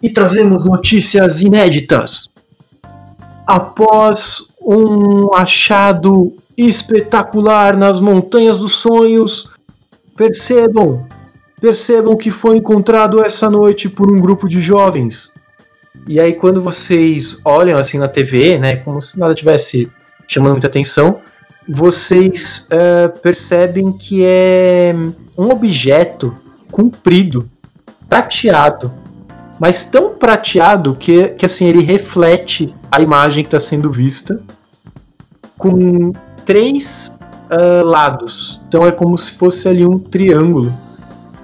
e trazemos notícias inéditas. Após um achado espetacular nas montanhas dos sonhos, percebam, percebam que foi encontrado essa noite por um grupo de jovens. E aí quando vocês olham assim na TV, né, como se nada tivesse chamando muita atenção, vocês é, percebem que é um objeto comprido, prateado, mas tão prateado que, que assim ele reflete a imagem que está sendo vista com três uh, lados. Então é como se fosse ali um triângulo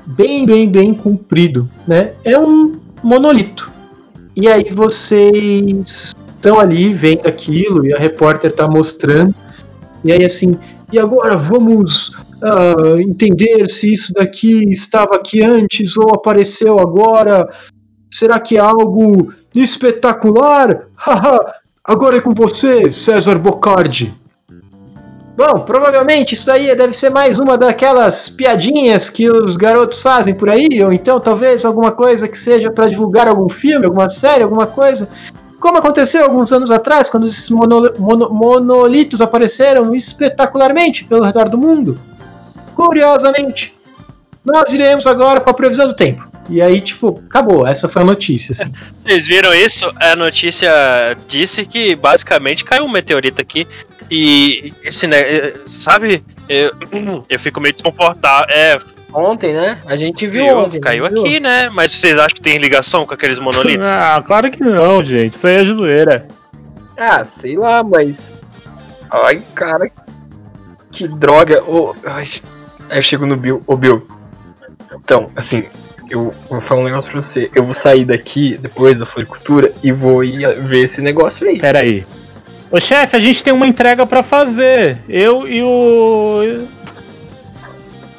bem, bem, bem comprido, né? É um monolito. E aí vocês estão ali vendo aquilo e a repórter está mostrando. E aí assim, e agora vamos uh, entender se isso daqui estava aqui antes ou apareceu agora. Será que é algo espetacular? *laughs* Haha, agora é com você, César Bocardi. Bom, provavelmente isso aí deve ser mais uma daquelas piadinhas que os garotos fazem por aí, ou então talvez alguma coisa que seja para divulgar algum filme, alguma série, alguma coisa. Como aconteceu alguns anos atrás, quando esses mono, mono, monolitos apareceram espetacularmente pelo redor do mundo. Curiosamente, nós iremos agora com a previsão do tempo. E aí, tipo, acabou. Essa foi a notícia. Assim. *laughs* Vocês viram isso? A notícia disse que basicamente caiu um meteorito aqui. E esse, né, sabe? Eu, *clears throat* eu fico meio desconfortável. É, Ontem, né? A gente viu, ontem. caiu viu? aqui, né? Mas vocês acham que tem ligação com aqueles monolitos? *laughs* Ah, claro que não, gente. Isso aí é zoeira. Ah, sei lá, mas. Ai, cara. Que droga. Ô, ai. Aí eu chego no Bill. Ô, Bill. Então, assim, eu vou falar um negócio pra você. Eu vou sair daqui, depois da floricultura, e vou ir ver esse negócio aí. Pera aí. Ô chefe, a gente tem uma entrega pra fazer. Eu e o.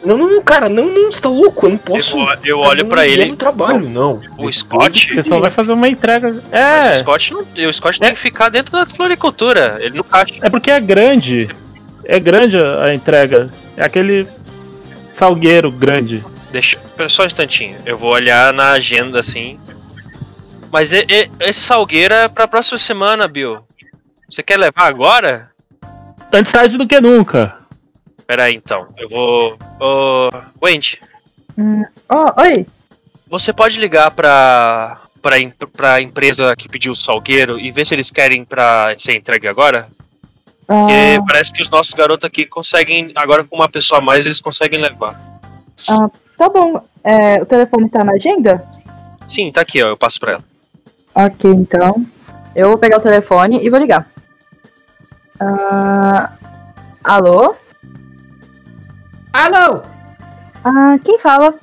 Não, não, cara, não, não, você tá louco? Eu não posso. Eu- eu olho pra ele. Trabalho, não. O Scott. Você só vai fazer uma entrega. Mas É. o Scott, não, o Scott tem que ficar dentro da floricultura. Ele não caixa. É porque é grande. É grande a entrega. É aquele salgueiro grande. Deixa. Só um instantinho. Eu vou olhar na agenda assim. Mas e- e- esse salgueiro é pra próxima semana, Bill. Você quer levar agora? Antes tarde do que nunca. Pera aí então. Eu vou. Ô. Wendy, Hum, oh, oi. você pode ligar pra. Pra, pra empresa que pediu o salgueiro e ver se eles querem pra ser entregue agora? Porque Ah, parece que os nossos garotos aqui conseguem, agora com uma pessoa a mais, eles conseguem levar. tá bom. É, o telefone tá na agenda? Sim, tá aqui, ó, eu passo pra ela. Ok, então. Eu vou pegar o telefone e vou ligar. Ah, alô? Alô? Ah, quem fala?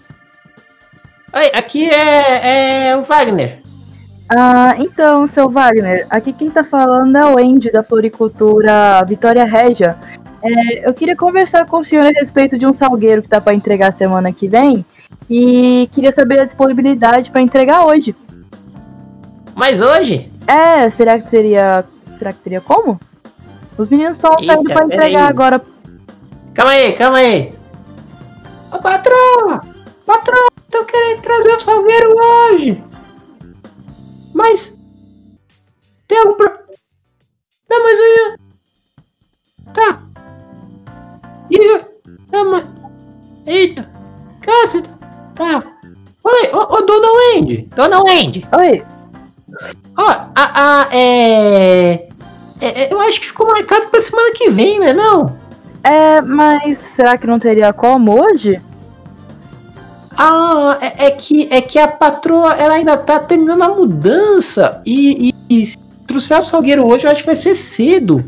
Oi, aqui é, é o Wagner. Ah, então, seu Wagner, aqui quem tá falando é o Andy da Floricultura Vitória Régia. É, eu queria conversar com o senhor a respeito de um salgueiro que tá pra entregar semana que vem e queria saber a disponibilidade pra entregar hoje. Mas hoje? É, será que seria. Será que teria como? Os meninos estão saindo pra entregar peraí. agora. Calma aí, calma aí. Ô patroa! Patroa, tô querendo trazer o salgueiro hoje. Mas. Tem algum pro... Não, mas eu. Tá. E. Não, mas. Eita. Caceta. Tá. Oi, ô, ô dona Wendy. Dona Wendy. Oi, Ó, a, a, é... é- é, Eu acho que ficou marcado pra semana que vem, né? Não? É, mas será que não teria como hoje? Ah, é, é que, é que a patroa ela ainda tá terminando a mudança. E, e, e se trouxer o salgueiro hoje, eu acho que vai ser cedo.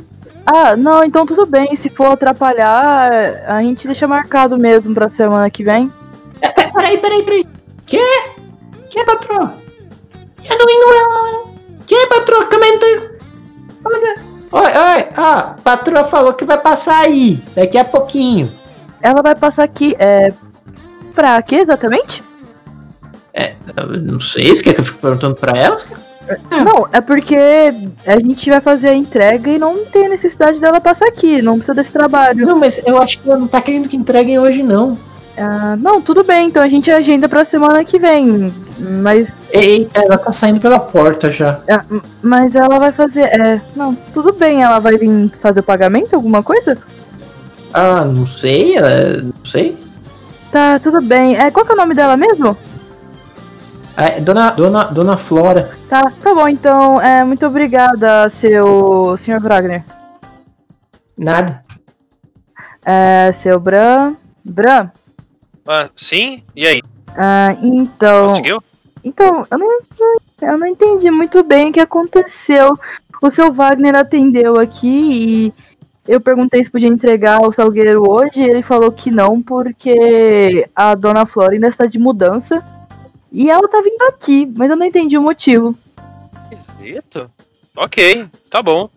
Ah, não, então tudo bem. Se for atrapalhar, a gente deixa marcado mesmo pra semana que vem. É, pe- peraí, peraí, peraí. Que? Que, patroa? Eu não indo Que, patroa? Não tô. es- Olha. Oi, oi, ah, a patroa falou que vai passar aí, daqui a pouquinho. Ela vai passar aqui, é. Pra quê exatamente? Eu não sei, você quer que eu fique perguntando pra elas? Não, é porque a gente vai fazer a entrega e não tem necessidade dela passar aqui, não precisa desse trabalho. Não, mas eu acho que ela não tá querendo que entreguem hoje, não. Ah, não, tudo bem, então a gente agenda pra semana que vem. Mas, Eita, ela tá saindo pela porta já. ah, mas ela vai fazer. É, não, tudo bem, ela vai vir fazer o pagamento, alguma coisa? Ah, não sei, é, não sei. Tá, tudo bem. É, qual que é o nome dela mesmo? É, dona, dona, dona Flora. Tá, tá bom, então, é, muito obrigada, seu. Sr. Wagner. Nada. É, seu Bran. Bran? Ah, sim? E aí? Ah, então. Conseguiu? Então, eu não, eu não entendi muito bem o que aconteceu. O seu Wagner atendeu aqui e eu perguntei se podia entregar o salgueiro hoje e ele falou que não, porque a dona Flora ainda está de mudança. E ela tá vindo aqui, mas eu não entendi o motivo. Esquisito? Ok, tá bom.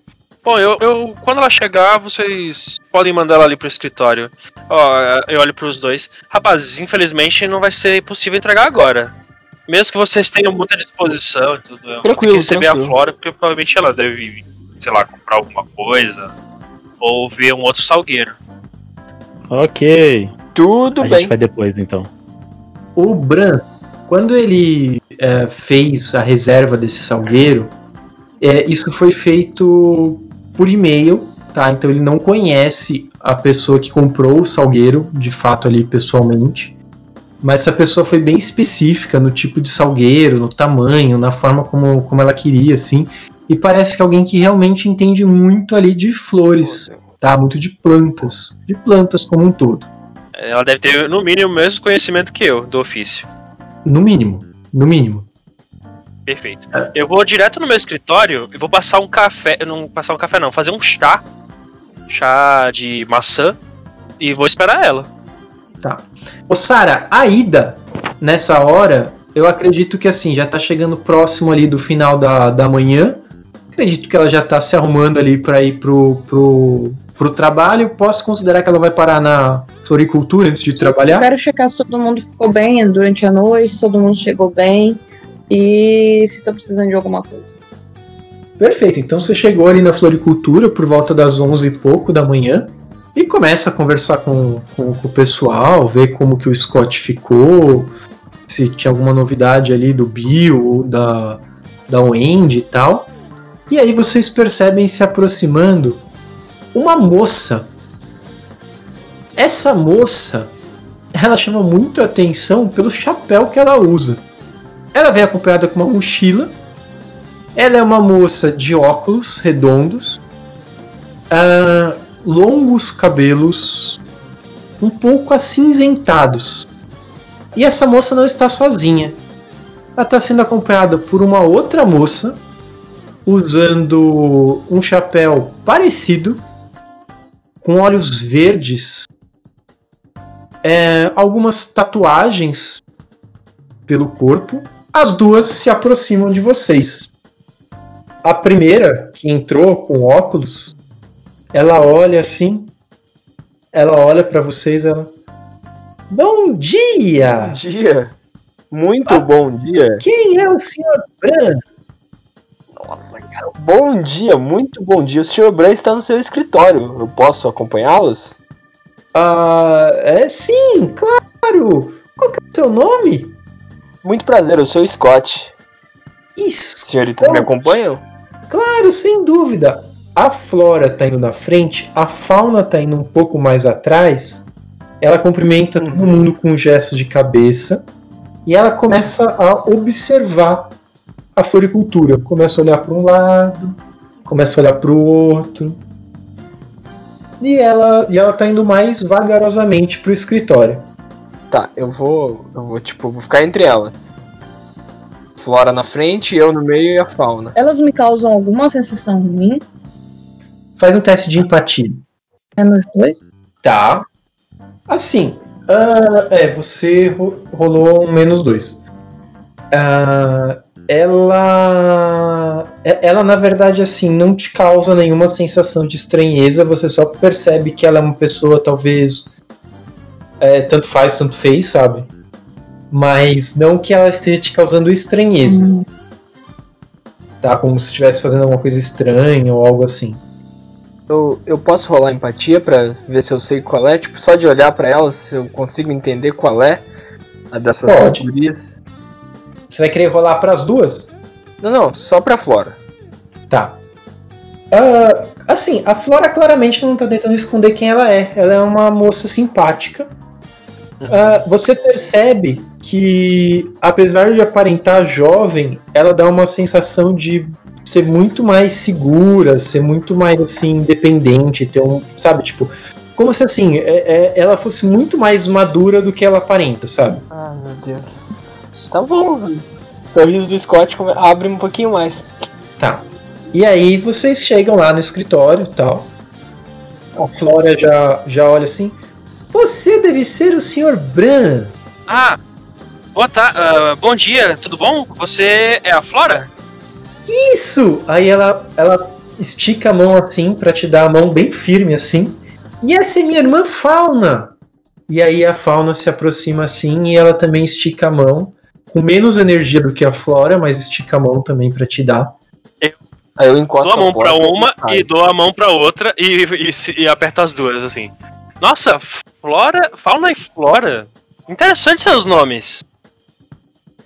Bom, eu, eu quando ela chegar, vocês podem mandar ela ali pro escritório. Ó, eu olho pros dois. Rapazes, infelizmente não vai ser possível entregar agora. Mesmo que vocês tenham muita disposição e tudo, eu Tranquilo, receber tranquilo. a Flora, porque provavelmente ela deve, sei lá, comprar alguma coisa. Ou ver um outro salgueiro. Ok. Tudo a bem. gente vai depois então. O Bran, quando ele é, fez a reserva desse salgueiro, é, isso foi feito por e-mail, tá? Então ele não conhece a pessoa que comprou o salgueiro, de fato ali pessoalmente. Mas essa pessoa foi bem específica no tipo de salgueiro, no tamanho, na forma como, como ela queria, assim. E parece que é alguém que realmente entende muito ali de flores, tá? Muito de plantas, de plantas como um todo. Ela deve ter, no mínimo, o mesmo conhecimento que eu do ofício. No mínimo, no mínimo. Perfeito. Eu vou direto no meu escritório e vou passar um café. Não passar um café não, fazer um chá. Chá de maçã. E vou esperar ela. Tá. Ô Sara, a ida nessa hora, eu acredito que assim, já tá chegando próximo ali do final da, da manhã. Acredito que ela já tá se arrumando ali para ir pro, pro, pro trabalho. Posso considerar que ela vai parar na floricultura antes de trabalhar? Quero checar se todo mundo ficou bem durante a noite, se todo mundo chegou bem e se tá precisando de alguma coisa. Perfeito, então você chegou ali na floricultura por volta das 11 e pouco da manhã e começa a conversar com, com, com o pessoal, ver como que o Scott ficou, se tinha alguma novidade ali do Bill ou da, da Wendy e tal. E aí vocês percebem se aproximando uma moça. Essa moça, ela chama muito atenção pelo chapéu que ela usa. Ela vem acompanhada com uma mochila ela é uma moça de óculos redondos, ah, longos cabelos, um pouco acinzentados. E essa moça não está sozinha. Ela está sendo acompanhada por uma outra moça usando um chapéu parecido, com olhos verdes, é, algumas tatuagens pelo corpo. As duas se aproximam de vocês. A primeira, que entrou com óculos, ela olha assim, ela olha para vocês, ela. Bom dia! Bom dia. Muito Ah. bom dia. Quem é o Sr. Bran? Nossa, cara. Bom dia, muito bom dia. O Sr. Bran está no seu escritório. Eu posso acompanhá-los? Ah, é sim, claro! Qual é o seu nome? Muito prazer, eu sou o Scott. Isso! Senhoritas me acompanham? Claro, sem dúvida. A Flora tá indo na frente, a Fauna tá indo um pouco mais atrás. Ela cumprimenta todo mundo com um gesto de cabeça e ela começa a observar a floricultura. Começa a olhar para um lado, começa a olhar para o outro. E ela, e ela tá indo mais vagarosamente pro escritório. Tá, eu vou. Eu vou, tipo, vou ficar entre elas. Flora na frente, eu no meio e a fauna. Elas me causam alguma sensação ruim? Faz um teste de empatia. É nos dois? Tá. Assim, ah, é, você ro- rolou um menos dois. Ah, ela. e- Ela, na verdade, assim, não te causa nenhuma sensação de estranheza, você só percebe que ela é uma pessoa, talvez. É, tanto faz, tanto fez, sabe? Mas não que ela esteja te causando estranheza. Tá? Como se estivesse fazendo alguma coisa estranha ou algo assim. Eu, eu posso rolar empatia pra ver se eu sei qual é? Tipo, só de olhar pra ela, se eu consigo entender qual é a dessas Pode. gurias. Você vai querer rolar pras duas? Não, não, só pra Flora. Tá. Ah, assim, a Flora claramente não tá tentando esconder quem ela é. Ela é uma moça simpática. Ah, você percebe que, apesar de aparentar jovem, ela dá uma sensação de ser muito mais segura, ser muito mais assim independente, ter um, sabe, tipo, como se assim, é- é- ela fosse muito mais madura do que ela aparenta, sabe? Ah, meu Deus. Tá bom. O sorriso do Scott abre um pouquinho mais. Tá. E aí vocês chegam lá no escritório e tal. A Flora já, já olha assim. Você deve ser o Sr. Bran. Ah, boa ta- ah, bom dia, tudo bom? Você é a Flora? Isso! Aí ela, ela estica a mão assim pra te dar a mão bem firme assim. E essa é minha irmã Fauna. E aí a Fauna se aproxima assim e ela também estica a mão. Com menos energia do que a Flora, mas estica a mão também pra te dar. Aí eu encosto Dou a mão pra porta uma e dou a mão pra outra e, e, e aperto as duas, assim. Nossa, Flora, Fauna e Flora. Interessante seus nomes.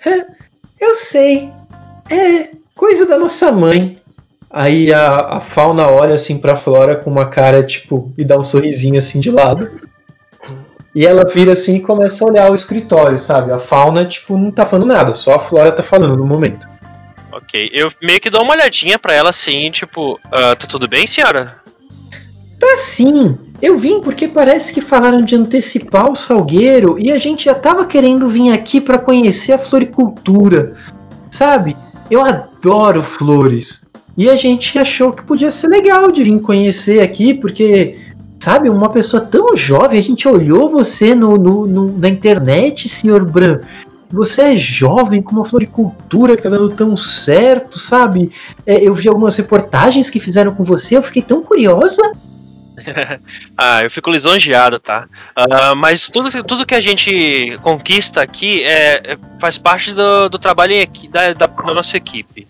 *laughs* Eu sei. É coisa da nossa mãe. Aí a, a fauna olha assim pra Flora com uma cara tipo e dá um sorrisinho assim de lado. E ela vira assim e começa a olhar o escritório, sabe? A fauna tipo não tá falando nada, só a Flora tá falando no momento. Ok, eu meio que dou uma olhadinha pra ela assim, tipo, ah, tá tudo bem, senhora? Tá sim. Eu vim porque parece que falaram de antecipar o salgueiro e a gente já tava querendo vir aqui pra conhecer a floricultura. Sabe? Eu adoro flores. E a gente achou que podia ser legal de vir conhecer aqui, porque, sabe, uma pessoa tão jovem, a gente olhou você no, no- no- na internet, Sr. Bran. Você é jovem com uma floricultura que tá dando tão certo, sabe? É, eu vi algumas reportagens que fizeram com você, eu fiquei tão curiosa. *laughs* Ah, eu fico lisonjeado, tá? Ah, mas tudo, tudo que a gente conquista aqui é, é- faz parte do, do trabalho em da, da, da nossa equipe.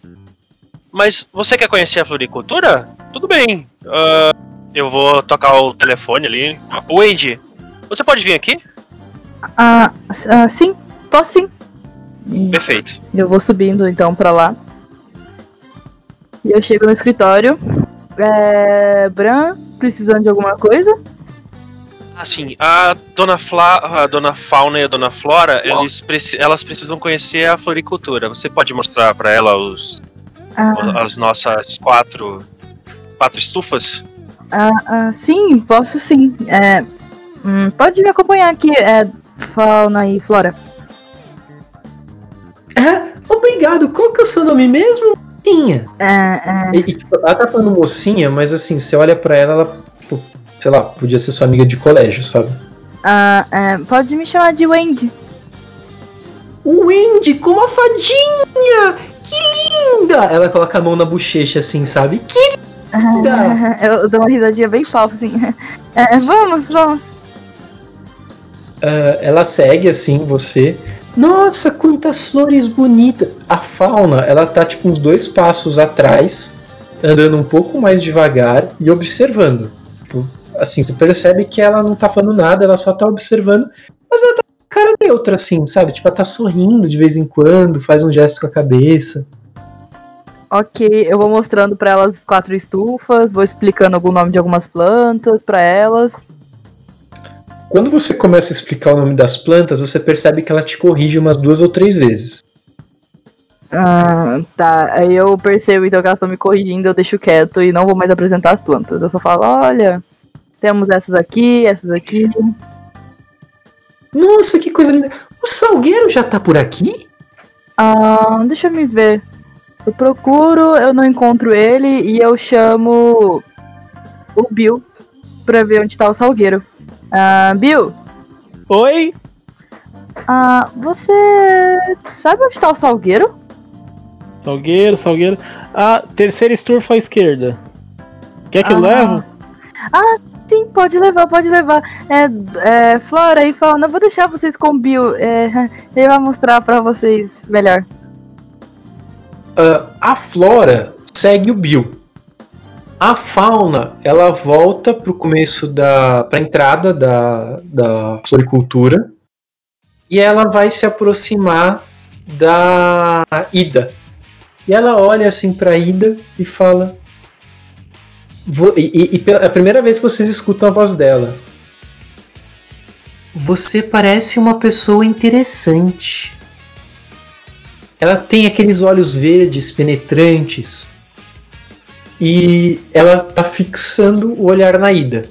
Mas você quer conhecer a floricultura? Tudo bem. Ah, eu vou tocar o telefone ali. Wendy, você pode vir aqui? Ah, ah, sim, posso sim. E Perfeito. eu vou subindo então pra lá. E eu chego no escritório. É. Bran, precisando de alguma coisa? Assim, a dona, Fla, a dona Fauna e a dona Flora, eles preci- elas precisam conhecer a floricultura. Você pode mostrar pra ela os, Ah, as nossas quatro, quatro estufas? ah, ah, sim, posso sim. É, hum, pode me acompanhar aqui, é, Fauna e Flora. É, obrigado. Qual que é o seu nome mesmo? Mocinha. É, é, E, e, tipo, ela tá falando mocinha, mas assim, você olha pra ela, ela, tipo, sei lá, podia ser sua amiga de colégio, sabe? ah, é, pode me chamar de Wendy. Wendy com uma fadinha! Que linda! Ela coloca a mão na bochecha assim, sabe? Que linda! *laughs* Eu dou uma risadinha bem falsa, assim. É, vamos, vamos. Ah, ela segue assim você. Nossa, quantas flores bonitas! A fauna, ela tá tipo uns dois passos atrás, andando um pouco mais devagar e observando. Tipo, assim, tu percebe que ela não tá falando nada, ela só tá observando, mas ela tá com cara neutra, assim, sabe? Tipo, ela tá sorrindo de vez em quando, faz um gesto com a cabeça. Ok, eu vou mostrando pra elas as quatro estufas, vou explicando algum nome de algumas plantas pra elas. Quando você começa a explicar o nome das plantas, você percebe que ela te corrige umas duas ou três vezes. Ah, tá. Aí eu percebo então que elas estão me corrigindo, eu deixo quieto e não vou mais apresentar as plantas. Eu só falo, olha, temos essas aqui, essas aqui. Nossa, que coisa linda! O Salgueiro já tá por aqui? Ah, deixa eu me ver. Eu procuro, eu não encontro ele e eu chamo o Bill pra ver onde tá o salgueiro. Ah, Bill, Oi? ah, você sabe onde tá o salgueiro? Salgueiro, salgueiro. Ah, terceira estufa à esquerda. Quer que eu Ah. levo? Sim, pode levar, pode levar. É, é Flora aí falando, eu vou deixar vocês com o Bill. É, *laughs* ele vai mostrar pra vocês melhor. Ah, a Flora segue o Bill. A fauna, ela volta pro começo da. pra entrada da, da floricultura. E ela vai se aproximar da Ida. E ela olha assim pra Ida e fala. E, e- e é a primeira vez que vocês escutam a voz dela. Você parece uma pessoa interessante. Ela tem aqueles olhos verdes penetrantes. E ela tá fixando o olhar na Ida.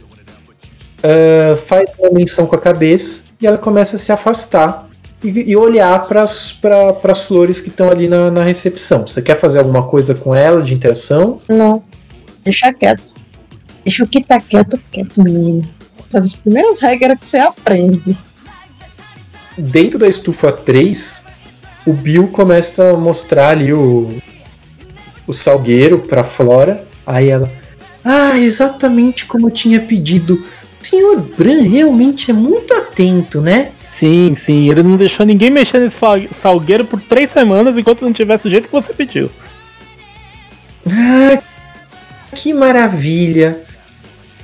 Ah, faz uma menção com a cabeça e ela começa a se afastar e, e olhar para as flores que estão ali na, na recepção. Você quer fazer alguma coisa com ela de interação? Não. Deixa quieto. Deixa o que tá quieto, quieto, menino. Essa é das primeiras regras que você aprende. Dentro da estufa 3, o Bill começa a mostrar ali o, o salgueiro para Flora. Aí ela, ah, exatamente como eu tinha pedido. O Sr. Bran realmente é muito atento, né? Sim, sim, ele não deixou ninguém mexer nesse salgueiro por três semanas enquanto não tivesse do jeito que você pediu. Ah, que maravilha!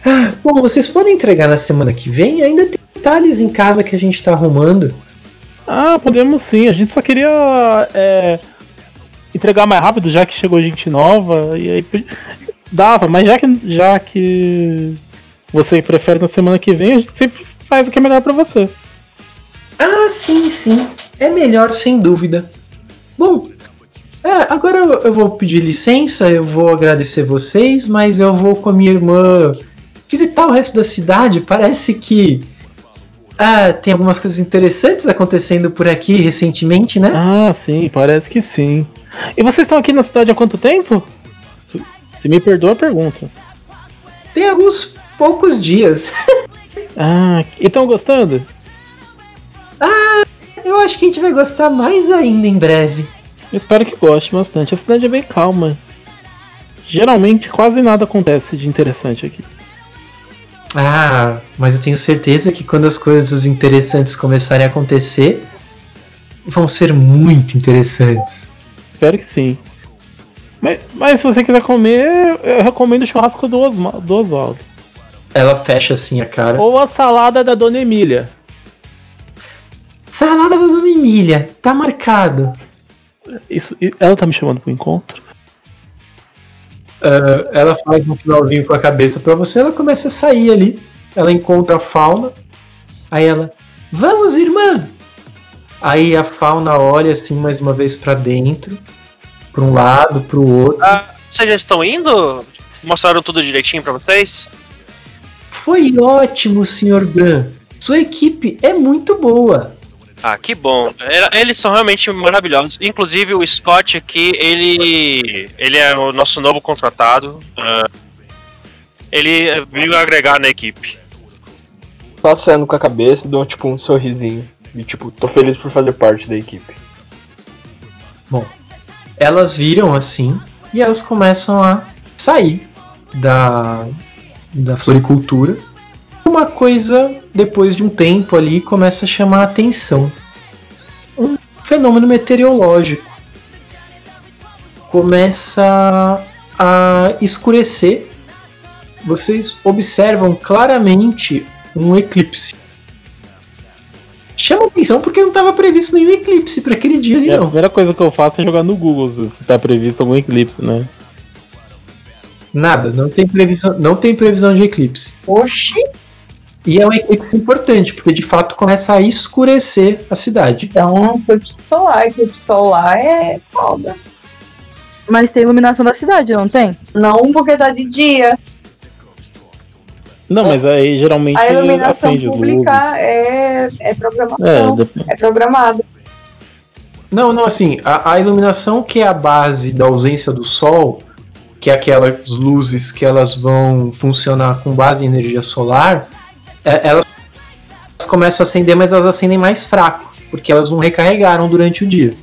Ah, bom, vocês podem entregar na semana que vem? Ainda tem detalhes em casa que a gente tá arrumando. Ah, podemos sim, a gente só queria é, entregar mais rápido, já que chegou gente nova, e aí dava, mas já que, já que você prefere na semana que vem, a gente sempre faz o que é melhor pra você. Ah, sim, sim. É melhor, sem dúvida. Bom, é, agora eu vou pedir licença, eu vou agradecer vocês, mas eu vou com a minha irmã visitar o resto da cidade. Parece que ah, tem algumas coisas interessantes acontecendo por aqui recentemente, né? Ah, sim, parece que sim. E vocês estão aqui na cidade há quanto tempo? Se- me perdoa a pergunta. Tem alguns poucos dias. *laughs* Ah, e estão gostando? Ah, eu acho que a gente vai gostar mais ainda em breve. Eu espero que goste bastante. A cidade é bem calma. Geralmente quase nada acontece de interessante aqui. Ah, mas eu tenho certeza que quando as coisas interessantes começarem a acontecer, vão ser muito interessantes. Espero que sim. Mas, mas se você quiser comer, eu recomendo o churrasco do, Osma- do Oswaldo. Ela fecha assim a cara. Ou a salada da Dona Emília. Salada da Dona Emília, tá marcado. Isso, ela tá me chamando pro encontro? Ah, ela faz um finalzinho com a cabeça pra você, ela começa a sair ali. Ela encontra a fauna. Aí ela, vamos, irmã! Aí a fauna olha assim mais uma vez pra dentro, pra um lado, pro outro. Ah, vocês já estão indo? Mostraram tudo direitinho pra vocês? Foi ótimo, Sr. Bran. Sua equipe é muito boa. Ah, que bom. Eles são realmente maravilhosos. Inclusive o Scott aqui, ele. ele é o nosso novo contratado. Ah, ele veio agregar na equipe. Passando com a cabeça, dou tipo um sorrisinho. E tipo, tô feliz por fazer parte da equipe. Bom, elas viram assim e elas começam a sair da, da floricultura. Uma coisa, depois de um tempo ali, começa a chamar a atenção. Um fenômeno meteorológico. Começa a escurecer. Vocês observam claramente um eclipse. Chama atenção porque não estava previsto nenhum eclipse para aquele dia ali, É, a não. primeira coisa que eu faço é jogar no Google se se tá previsto algum eclipse, né? Nada, não tem previsão, não tem previsão de eclipse. Oxi! E é um eclipse importante, porque de fato começa a escurecer a cidade. Então, eclipse solar. Eclipse solar é foda. Mas tem iluminação da cidade, não tem? Não porque tá de dia. Não, mas aí geralmente A iluminação pública é, é É, programação. dep- É programada. Não, não, assim, a, a iluminação que é a base da ausência do sol, que é aquelas luzes que elas vão funcionar com base em energia solar, é- elas começam a acender, mas elas acendem mais fraco, porque elas não recarregaram durante o dia.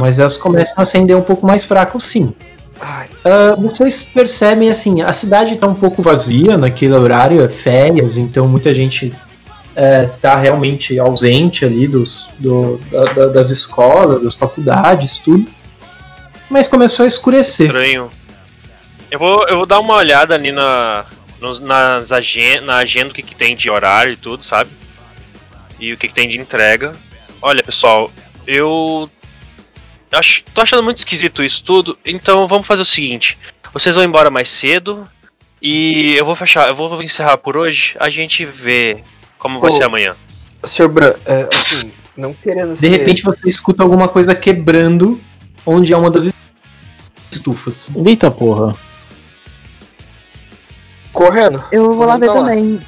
Mas elas começam a acender um pouco mais fraco, sim. Ah, vocês percebem assim, a cidade está um pouco vazia naquele horário, é férias, então muita gente está realmente ausente ali dos, do- da- da- das escolas, das faculdades, tudo. Mas começou a escurecer. Estranho. Eu vou, eu vou dar uma olhada ali na, nos, nas agen na agenda, o que, que tem de horário e tudo, sabe? E o que, que tem de entrega. Olha, pessoal, eu. Acho, tô achando muito esquisito isso tudo, então vamos fazer o seguinte: vocês vão embora mais cedo e eu vou fechar, eu vou encerrar por hoje. A gente vê como vai Ô. ser amanhã. Sr. Bran, é, assim, não querendo De repente você escuta alguma coisa quebrando onde é uma das estufas. Eita porra. Correndo. Eu vou lá ver lá. também.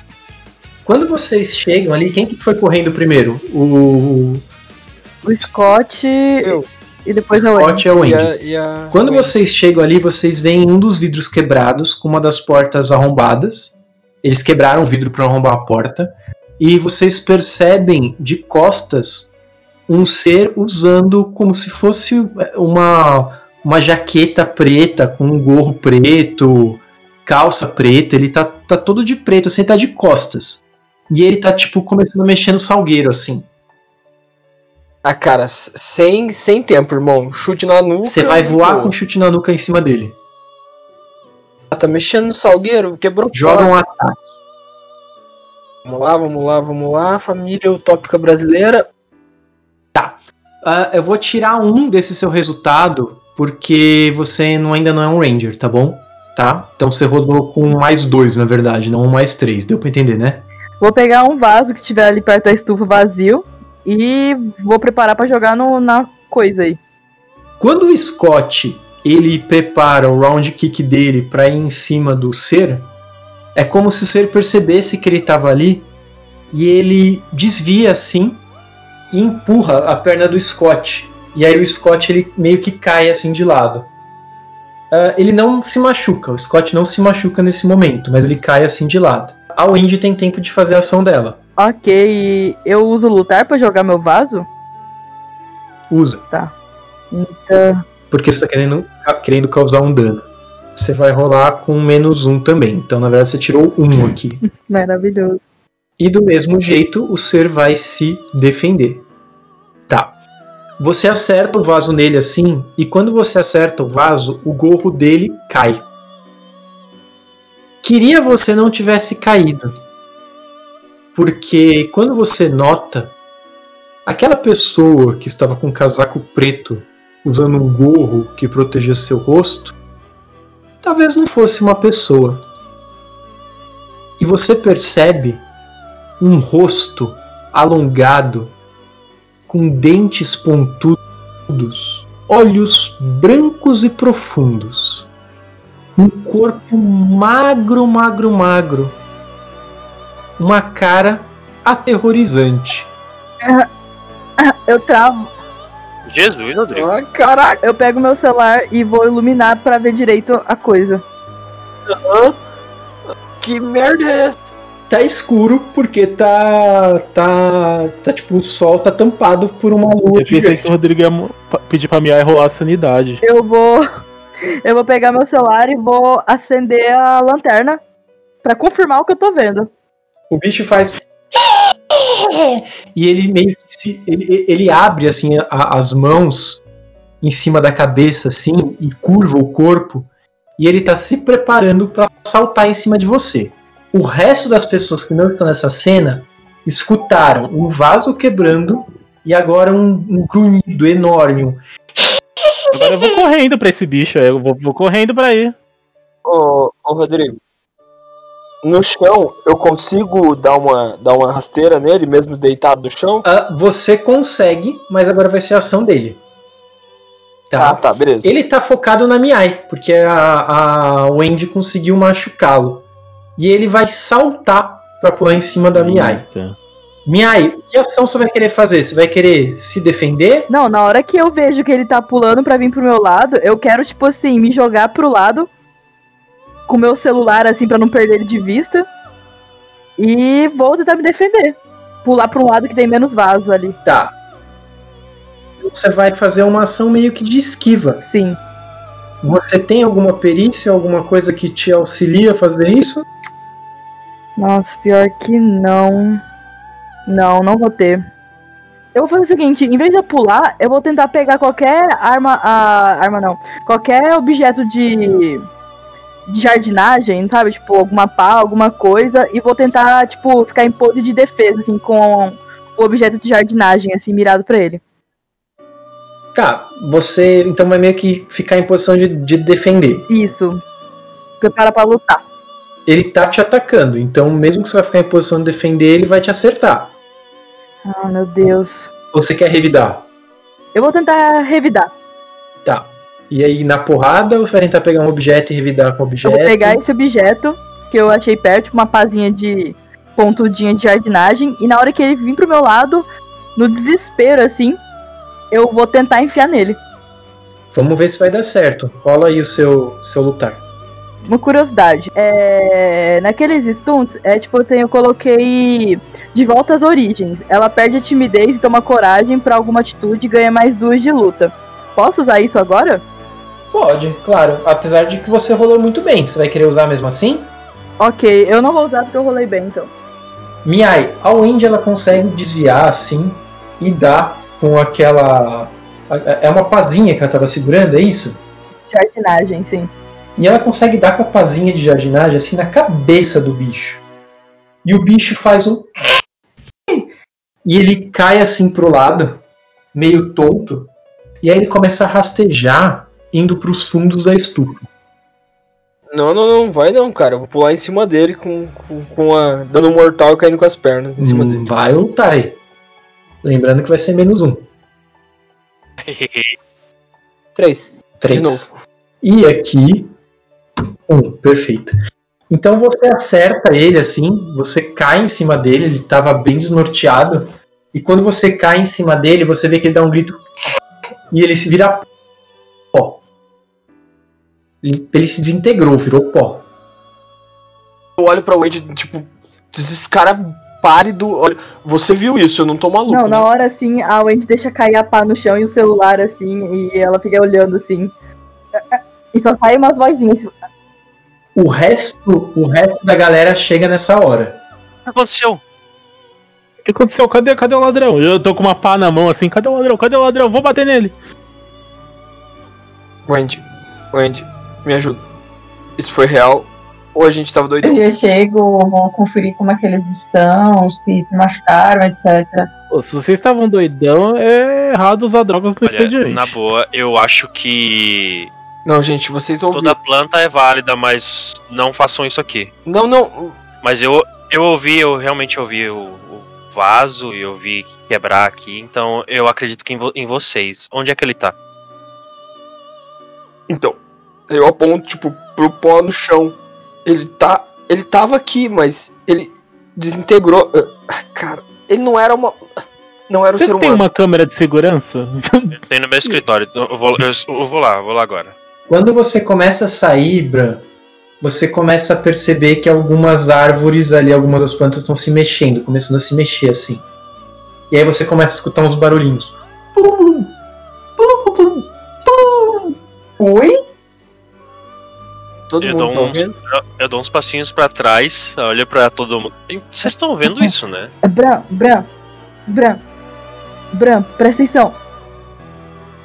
Quando vocês chegam ali, quem que foi correndo primeiro? O O Scott Eu. e depois eu Scott é o E Andy. a, e a- Quando o- vocês chegam ali, vocês veem um dos vidros quebrados com uma das portas arrombadas. Eles quebraram o vidro para arrombar a porta. E vocês percebem de costas um ser usando como se fosse uma, uma jaqueta preta com um gorro preto, calça preta. Ele tá, tá todo de preto, assim, tá de costas. E ele tá, tipo, começando a mexer no salgueiro, assim. Ah, cara, sem, sem tempo, irmão. Chute na nuca. Você vai voar boa. com chute na nuca em cima dele. Ah, Tá mexendo no salgueiro, quebrou Joga um ataque. Vamos lá, vamos lá, vamos lá. Família utópica brasileira. Ah, eu vou tirar um desse seu resultado, porque você não- ainda não é um Ranger, tá bom? Tá? Então você rodou com mais dois, na verdade, não um mais três. Deu pra entender, né? Vou pegar um vaso que tiver ali perto da estufa vazio e vou preparar pra jogar no, na coisa aí. Quando o Scott ele prepara o round kick dele pra ir em cima do ser, é como se o ser percebesse que ele tava ali e ele desvia assim e empurra a perna do Scott. E aí o Scott ele meio que cai assim de lado. Ah, ele não se machuca, o Scott não se machuca nesse momento, mas ele cai assim de lado. A Wendy tem tempo de fazer a ação dela. Ok, eu uso lutar pra jogar meu vaso? Usa, Então, porque você tá querendo, querendo causar um dano. Você vai rolar com menos um também. Então, na verdade, você tirou um *laughs* aqui. maravilhoso. E do mesmo jeito, o ser vai se defender. Você acerta o vaso nele assim, e quando você acerta o vaso, o gorro dele cai. Queria você não tivesse caído. Porque quando você nota aquela pessoa que estava com um casaco preto, usando um gorro que protegia seu rosto, talvez não fosse uma pessoa. E você percebe um rosto alongado, com dentes pontudos, olhos brancos e profundos, um corpo magro, magro, magro, uma cara aterrorizante. Eu travo, Jesus, Rodrigo. Ah, caraca. eu pego meu celular e vou iluminar pra ver direito a coisa. Que merda é essa? Tá escuro porque tá tá tá tipo o sol tá tampado por uma lua. Eu pensei gigante. que o Rodrigo ia pedir pra Mia rolar a sanidade. Eu vou. Eu vou pegar meu celular e vou acender a lanterna pra confirmar o que eu tô vendo. O bicho faz. E ele meio que se. Ele, ele abre assim a- as mãos em cima da cabeça, assim, e curva o corpo. E ele tá se preparando para saltar em cima de você. O resto das pessoas que não estão nessa cena escutaram um vaso quebrando e agora um, um grunhido enorme. um Agora eu vou correndo pra esse bicho, eu vou, vou correndo pra ir. Ô, ô, Rodrigo. No chão, eu consigo dar uma, dar uma rasteira nele, mesmo deitado no chão? Ah, você consegue, mas agora vai ser a ação dele. Ah, tá, beleza. Ele tá focado na Miai, porque a, a Wendy conseguiu machucá-lo. E ele vai saltar pra pular em cima da Miai. Eita. Miai, que ação você vai querer fazer? Você vai querer se defender? Não, na hora que eu vejo que ele tá pulando pra vir pro meu lado, eu quero, tipo assim, me jogar pro lado com meu celular, assim, pra não perder ele de vista. E vou tentar me defender. Pular pra um lado que tem menos vaso ali. Tá. Você vai fazer uma ação meio que de esquiva. Sim. Você tem alguma perícia, alguma coisa que te auxilia a fazer isso? Nossa, pior que não. Não, não vou ter. Eu vou fazer o seguinte, em vez de eu pular, eu vou tentar pegar qualquer arma. Arma não. Qualquer objeto de. de jardinagem, sabe? Tipo, alguma pá, alguma coisa, e vou tentar, tipo, ficar em pose de defesa, assim, com o objeto de jardinagem, assim, mirado pra ele. Tá, você então vai meio que ficar em posição de, de defender. Isso. Prepara pra lutar. Ele tá te atacando, então mesmo que você vai ficar em posição de defender, ele vai te acertar. Ah, meu Deus. Você quer revidar? Eu vou tentar revidar. Tá. E aí na porrada você vai tentar pegar um objeto e revidar com o Eu objeto? vou pegar esse objeto que eu achei perto, uma pazinha de pontudinha de jardinagem, e na hora que ele vir pro meu lado, no desespero, assim, eu vou tentar enfiar nele. Vamos ver se vai dar certo. Rola aí o seu, seu lutar. Uma curiosidade, é... naqueles stunts, é tipo assim, eu coloquei de volta às origens. Ela perde a timidez e toma coragem pra alguma atitude e ganha mais duas de luta. Posso usar isso agora? Pode, claro. Apesar de que você rolou muito bem. Você vai querer usar mesmo assim? Ok, eu não vou usar porque eu rolei bem, então. Miai, a Wendy ela consegue desviar assim e dar com aquela. É uma pazinha que ela estava segurando, é isso? Jardinagem, sim. E ela consegue dar com a pazinha de jardinagem assim na cabeça do bicho. E o bicho faz um. E ele cai assim pro lado, meio tonto. E aí ele começa a rastejar, indo pros fundos da estufa. Não, não, não, vai não, cara. Eu vou pular em cima dele com, com, com a. dando um mortal e caindo com as pernas em cima Hum, dele. Vai ou tá aí. Lembrando que vai ser menos um. *laughs* Três. Três. De novo. E aqui. Um, perfeito. Então você acerta ele assim, você cai em cima dele, ele estava bem desnorteado. E quando você cai em cima dele, você vê que ele dá um grito. E ele se vira pó. Ele, ele se desintegrou, virou pó. Eu olho pra Wade, tipo, esse cara pálido. Olha, você viu isso, eu não tô maluco. Não, né? na hora assim, a Wendy deixa cair a pá no chão e o celular assim, e ela fica olhando assim. E só sai umas vozinhas. O resto, o resto da galera chega nessa hora. O que aconteceu? O que aconteceu? Cadê, cadê o ladrão? Eu tô com uma pá na mão assim, cadê o ladrão? Cadê o ladrão? Vou bater nele. Wendy, Wendy, me ajuda. Isso foi real ou a gente tava Eu doidão? já chego, vou conferir como é que eles estão, se se machucaram, etc. Pô, se vocês estavam doidão, é errado usar drogas no Olha, expediente. na boa, eu acho que Não, gente, vocês ouviram. toda planta é válida, mas não façam isso aqui. Não, não. Mas eu, eu ouvi, eu realmente ouvi o, o vaso e eu vi quebrar aqui, então eu acredito que em, vo- em vocês. Onde é que ele tá? Então, eu aponto, tipo, pro pó no chão. Ele tá. Ele tava aqui, mas ele desintegrou. Ah, Cara, ele não era uma. Não era um Você ser tem humano. uma câmera de segurança? Eu tenho no meu escritório, então eu vou, eu, eu vou lá, eu vou lá agora. Quando você começa a sair, Bran, você começa a perceber que algumas árvores ali, algumas das plantas estão se mexendo, começando a se mexer assim. E aí você começa a escutar uns barulhinhos. Pum, pum, pum, pum, pum. Oi? Todo Eu mundo dou, tá uns, eu, eu dou uns passinhos pra trás, olho pra todo mundo. Vocês estão vendo *laughs* isso, né? Bran, Bran, Bran, Bran, presta atenção.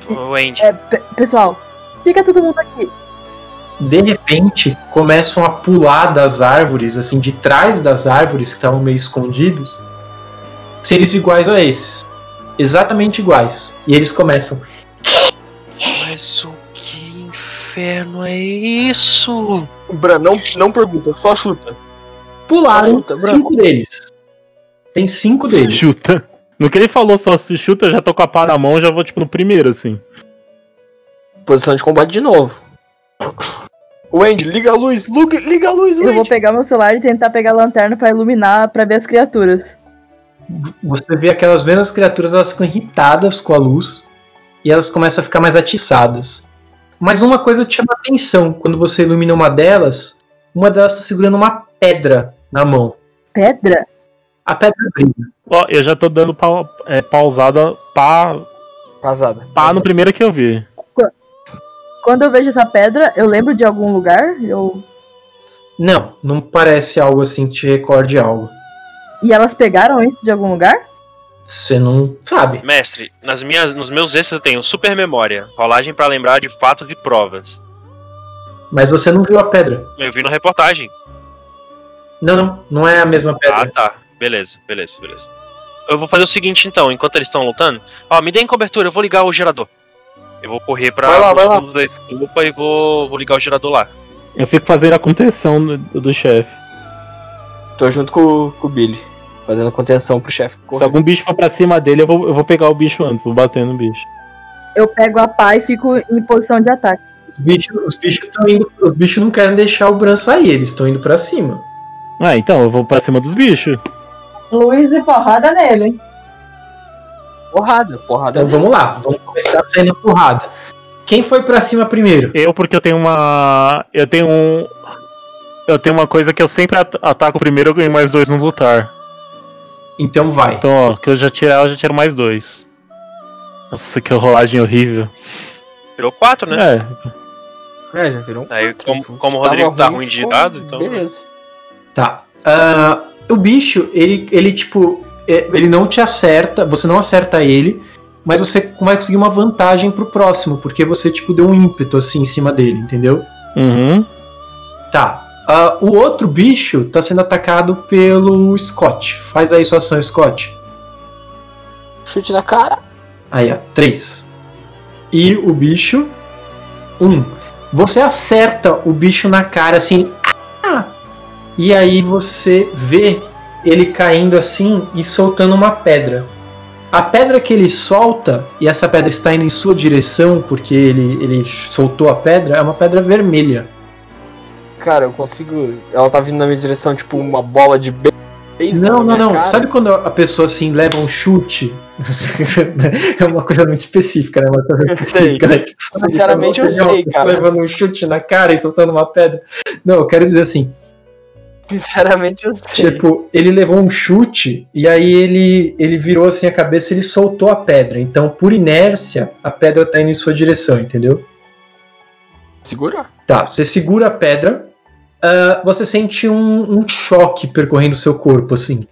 Ô, Andy, É, pe- pessoal, fica todo mundo aqui. De repente, começam a pular das árvores, assim, de trás das árvores que estavam meio escondidos, seres iguais a esses. Exatamente iguais. E eles começam. mas o que inferno é isso? Bran, não, não pergunta, só chuta. Pularam Chuta, Bran. cinco deles. Tem cinco deles. Chuta. No que ele falou só se chuta, eu já tô com a pá na mão, já vou tipo no primeiro, assim. Posição de combate de novo. Wendy, liga a luz, liga, liga a luz, Eu vou Wendy. pegar meu celular e tentar pegar a lanterna pra iluminar, pra ver as criaturas. Você vê aquelas mesmas criaturas, elas ficam irritadas com a luz e elas começam a ficar mais atiçadas. Mas uma coisa te chama a atenção, quando você ilumina uma delas, uma delas está segurando uma pedra na mão. Pedra? A pedra brilha. Ó, eu já tô dando pau- é, pausada pá, Vazada. pá no primeiro que eu vi. Quando eu vejo essa pedra, eu lembro de algum lugar? Eu... Não, não parece algo assim que te recorde algo. E elas pegaram isso de algum lugar? Você não sabe. Mestre, nas minhas, nos meus extras eu tenho super memória, rolagem pra lembrar de fatos e provas. Mas você não viu a pedra. Eu vi na reportagem. Não, não, não é a mesma pedra. Ah, tá. Beleza, beleza, beleza. Eu vou fazer o seguinte então, enquanto eles estão lutando. Ó, me deem cobertura, eu vou ligar o gerador. Eu vou correr pra Vai lá, vai lá. fundos da estufa e vou, vou ligar o gerador lá. Eu fico fazendo a contenção do, do chefe. Tô junto com, com o Billy, fazendo contenção pro chefe Se algum bicho for pra cima dele, eu vou, eu vou pegar o bicho antes, vou bater no bicho. Eu pego a pá e fico em posição de ataque. Os bichos os bichos estão indo. Os bichos não querem deixar o Bran sair, eles estão indo pra cima. Ah, então eu vou pra cima dos bichos. Luz e porrada nele. Porrada, porrada. Então vamos lá, vamos começar saindo a porrada. Quem foi pra cima primeiro? Eu, porque eu tenho uma. Eu tenho um. Eu tenho uma coisa que eu sempre at- ataco primeiro, eu ganho mais dois no lutar. Então vai. Então, ó, que eu já tirar, eu já tiro mais dois. Nossa, que rolagem horrível. Virou 4, né? É, É, já virou um Aí, quatro. como, como o Rodrigo tá ruim de dado, então. Beleza. Tá. Ah, o bicho, ele, ele tipo, ele não te acerta, você não acerta ele, mas você vai conseguir uma vantagem pro próximo, porque você, tipo, deu um ímpeto assim em cima dele, entendeu? Uhum. Tá. Ah, o outro bicho tá sendo atacado pelo Scott. Faz aí sua ação, Scott. Chute na cara. Aí, ó, 3. E o bicho, 1. Um. Você acerta o bicho na cara assim. ah! E aí você vê ele caindo assim e soltando uma pedra. A pedra que ele solta, e essa pedra está indo em sua direção porque ele, ele soltou a pedra, é uma pedra vermelha. Cara, eu consigo. Ela tá vindo na minha direção, tipo, uma bola de be- beisebol Não, não, não. cara. Sabe quando a pessoa assim leva um chute? *laughs* é uma coisa muito específica, né? Uma coisa Eu sei. específica, né? Sinceramente, eu sei, cara. Levando um chute na cara e soltando uma pedra. Não, eu quero dizer assim, Sinceramente, eu sei. tipo, ele levou um chute e aí ele ele virou assim a cabeça e ele soltou a pedra. Então, por inércia, a pedra tá indo em sua direção, entendeu? Segura? Tá, você segura a pedra, ah, você sente um, um choque percorrendo o seu corpo, assim.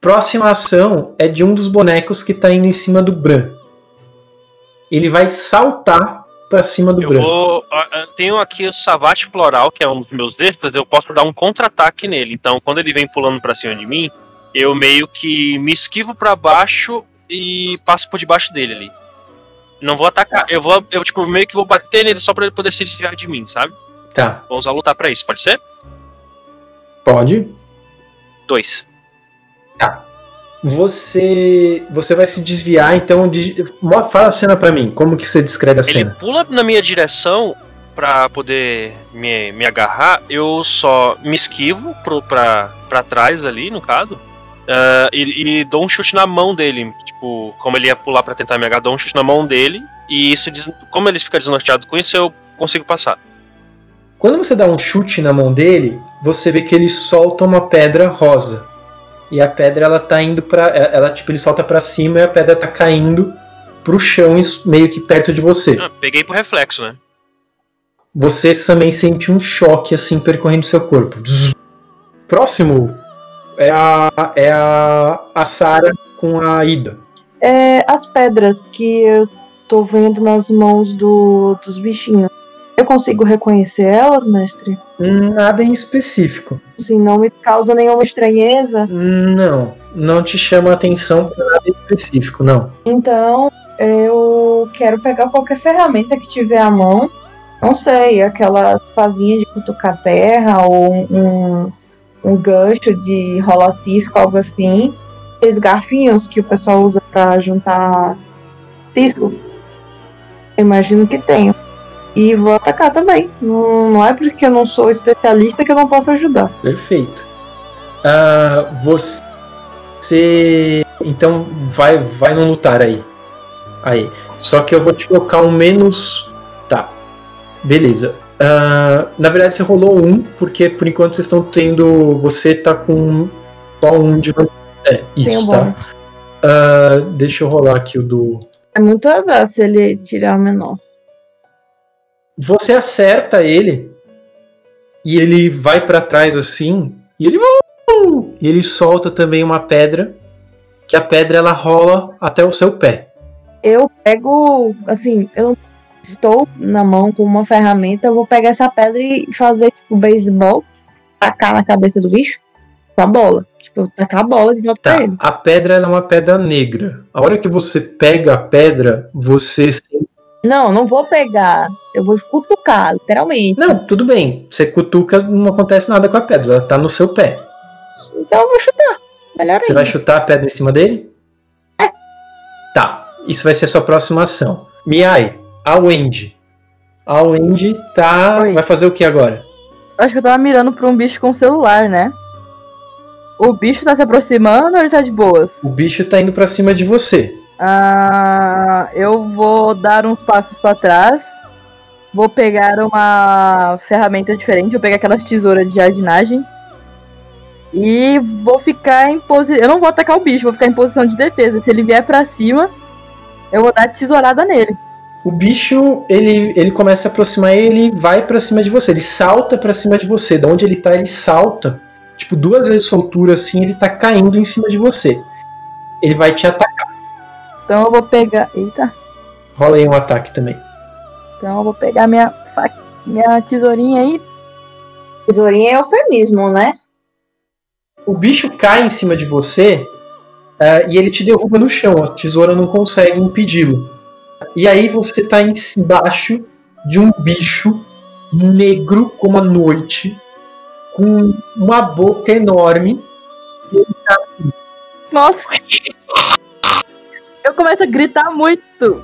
Próxima ação é de um dos bonecos que tá indo em cima do Bran. Ele vai saltar pra cima do Eu Bran. vou. ah, ah, Tenho aqui o Savate Floral, que é um dos meus extras, eu posso dar um contra-ataque nele. Então, quando ele vem pulando pra cima de mim, eu meio que me esquivo pra baixo e passo por debaixo dele ali. Não vou atacar, eu vou, eu tipo, meio que vou bater nele só pra ele poder se desviar de mim, sabe? Tá, Vou usar lutar pra isso, pode ser? pode. Dois. Você você vai se desviar, então de, fala a cena pra mim. Como que você descreve a Ele cena? pula na minha direção pra poder me, me agarrar, eu só me esquivo pro, pra, pra trás ali, no caso, ah, e, e dou um chute na mão dele. Tipo, como ele ia pular pra tentar me agarrar, dou um chute na mão dele, e isso, como ele fica desnorteado com isso, eu consigo passar. Quando você dá um chute na mão dele, você vê que ele solta uma pedra rosa. E a pedra ela tá indo para ela tipo ele solta pra cima e a pedra tá caindo pro chão meio que perto de você. Ah, peguei por reflexo, né? Você também sente um choque assim percorrendo seu corpo. Próximo é a é a, a Sara com a Ida. É, as pedras que eu tô vendo nas mãos do, dos bichinhos. Eu consigo reconhecer elas, mestre? Nada em específico. Assim, não me causa nenhuma estranheza. Não, não te chama atenção pra nada específico, não. Então, eu quero pegar qualquer ferramenta que tiver à mão. Não sei, aquela fazinha de cutucar terra ou um, um gancho de rolar cisco, algo assim. Aqueles garfinhos que o pessoal usa pra juntar cisco. Imagino que tenho. E vou atacar também. Não, não é porque eu não sou especialista que eu não posso ajudar. Perfeito. Ah, você então vai vai no lutar aí. Aí. Só que eu vou te colocar um menos. Tá. Beleza. Ah, na verdade você rolou um, porque por enquanto vocês estão tendo. Você tá com só um de. É, isso, o tá? Ah, deixa eu rolar aqui o do. É muito azar se ele tirar o menor. Você acerta ele e ele vai pra trás assim e ele e ele solta também uma pedra que a pedra ela rola até o seu pé. Eu pego, assim, eu estou na mão com uma ferramenta, eu vou pegar essa pedra e fazer tipo beisebol, tacar na cabeça do bicho com a bola. Tipo, eu tacar a bola de volta Tá, pra ele. a pedra é uma pedra negra. A hora que você pega a pedra, você. Não, não vou pegar. Eu vou cutucar, literalmente. Não, tudo bem. Você cutuca, não acontece nada com a pedra. Ela tá no seu pé. Então eu vou chutar. Melhor Você ainda. vai chutar a pedra em cima dele? É. Tá. Isso vai ser a sua próxima ação. Miai, a Wendy. A Wendy tá. Oi. Vai fazer o que agora? Acho que eu tava mirando pra um bicho com celular, né? O bicho tá se aproximando ou ele tá de boas? O bicho tá indo pra cima de você. Ah, eu vou dar uns passos pra trás. Vou pegar uma ferramenta diferente. Vou pegar aquelas tesouras de jardinagem. E vou ficar em posição. Eu não vou atacar o bicho, vou ficar em posição de defesa. Se ele vier pra cima, eu vou dar tesourada nele. O bicho, ele, ele começa a aproximar e ele vai pra cima de você. Ele salta pra cima de você. Da onde ele tá, ele salta. Tipo, duas vezes sua altura assim, ele tá caindo em cima de você. Ele vai te atacar. Então eu vou pegar. Eita! Rola aí um ataque também. Então eu vou pegar minha, faca- minha tesourinha aí. Tesourinha é eufemismo, né? O bicho cai em cima de você eh, e ele te derruba no chão. A tesoura não consegue impedi-lo. E aí você tá em- embaixo de um bicho negro como a noite, com uma boca enorme. E ele tá assim. Nossa! *laughs* Eu começo a gritar muito.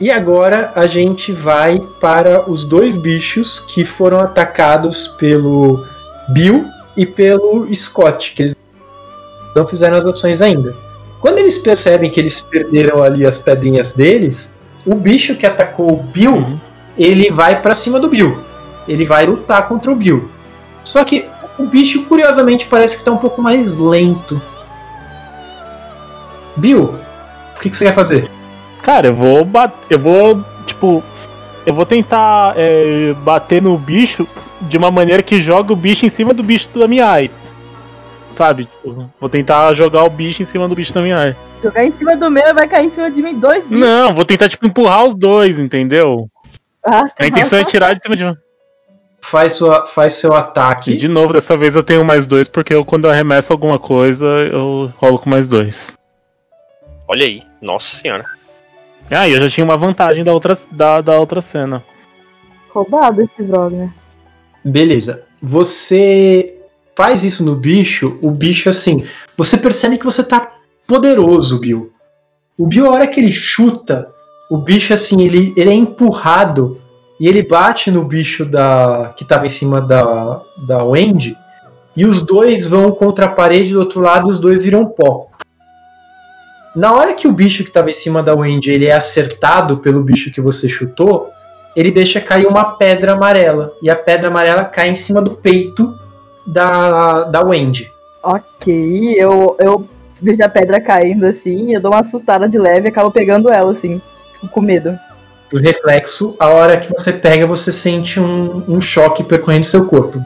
E agora a gente vai para os dois bichos que foram atacados pelo Bill e pelo Scott, que eles não fizeram as ações ainda. Quando eles percebem que eles perderam ali as pedrinhas deles, o bicho que atacou o Bill, Uhum. ele vai para cima do Bill. Ele vai lutar contra o Bill. Só que o bicho, curiosamente, parece que está um pouco mais lento. Bill, o que, que você quer fazer? Cara, eu vou bater. Eu vou. Tipo. Eu vou tentar é, bater no bicho de uma maneira que joga o bicho em cima do bicho da minha eye. Sabe? Tipo, vou tentar jogar o bicho em cima do bicho da minha eye. Jogar em cima do meu vai cair em cima de mim dois bichos. Não, vou tentar, tipo, empurrar os dois, entendeu? Ah, A intenção é tirar de cima de um. Faz, sua, faz seu E ataque. de novo, dessa vez eu tenho mais dois, porque eu, quando eu arremesso alguma coisa, eu rolo com mais dois. Olha aí, nossa senhora. Ah, e eu já tinha uma vantagem da outra, da, da outra cena. Roubado esse brother. Beleza. Você faz isso no bicho, o bicho assim. Você percebe que você tá poderoso, Bill. O Bill, a hora que ele chuta, o bicho assim, ele, ele é empurrado e ele bate no bicho da que tava em cima da, da Wendy. E os dois vão contra a parede do outro lado e os dois viram pó. Na hora que o bicho que estava em cima da Wendy ele é acertado pelo bicho que você chutou, ele deixa cair uma pedra amarela. E a pedra amarela cai em cima do peito da, da Wendy. Ok, eu, eu vejo a pedra caindo assim, eu dou uma assustada de leve e acabo pegando ela assim, com medo. Por reflexo, a hora que você pega, você sente um, um choque percorrendo seu corpo.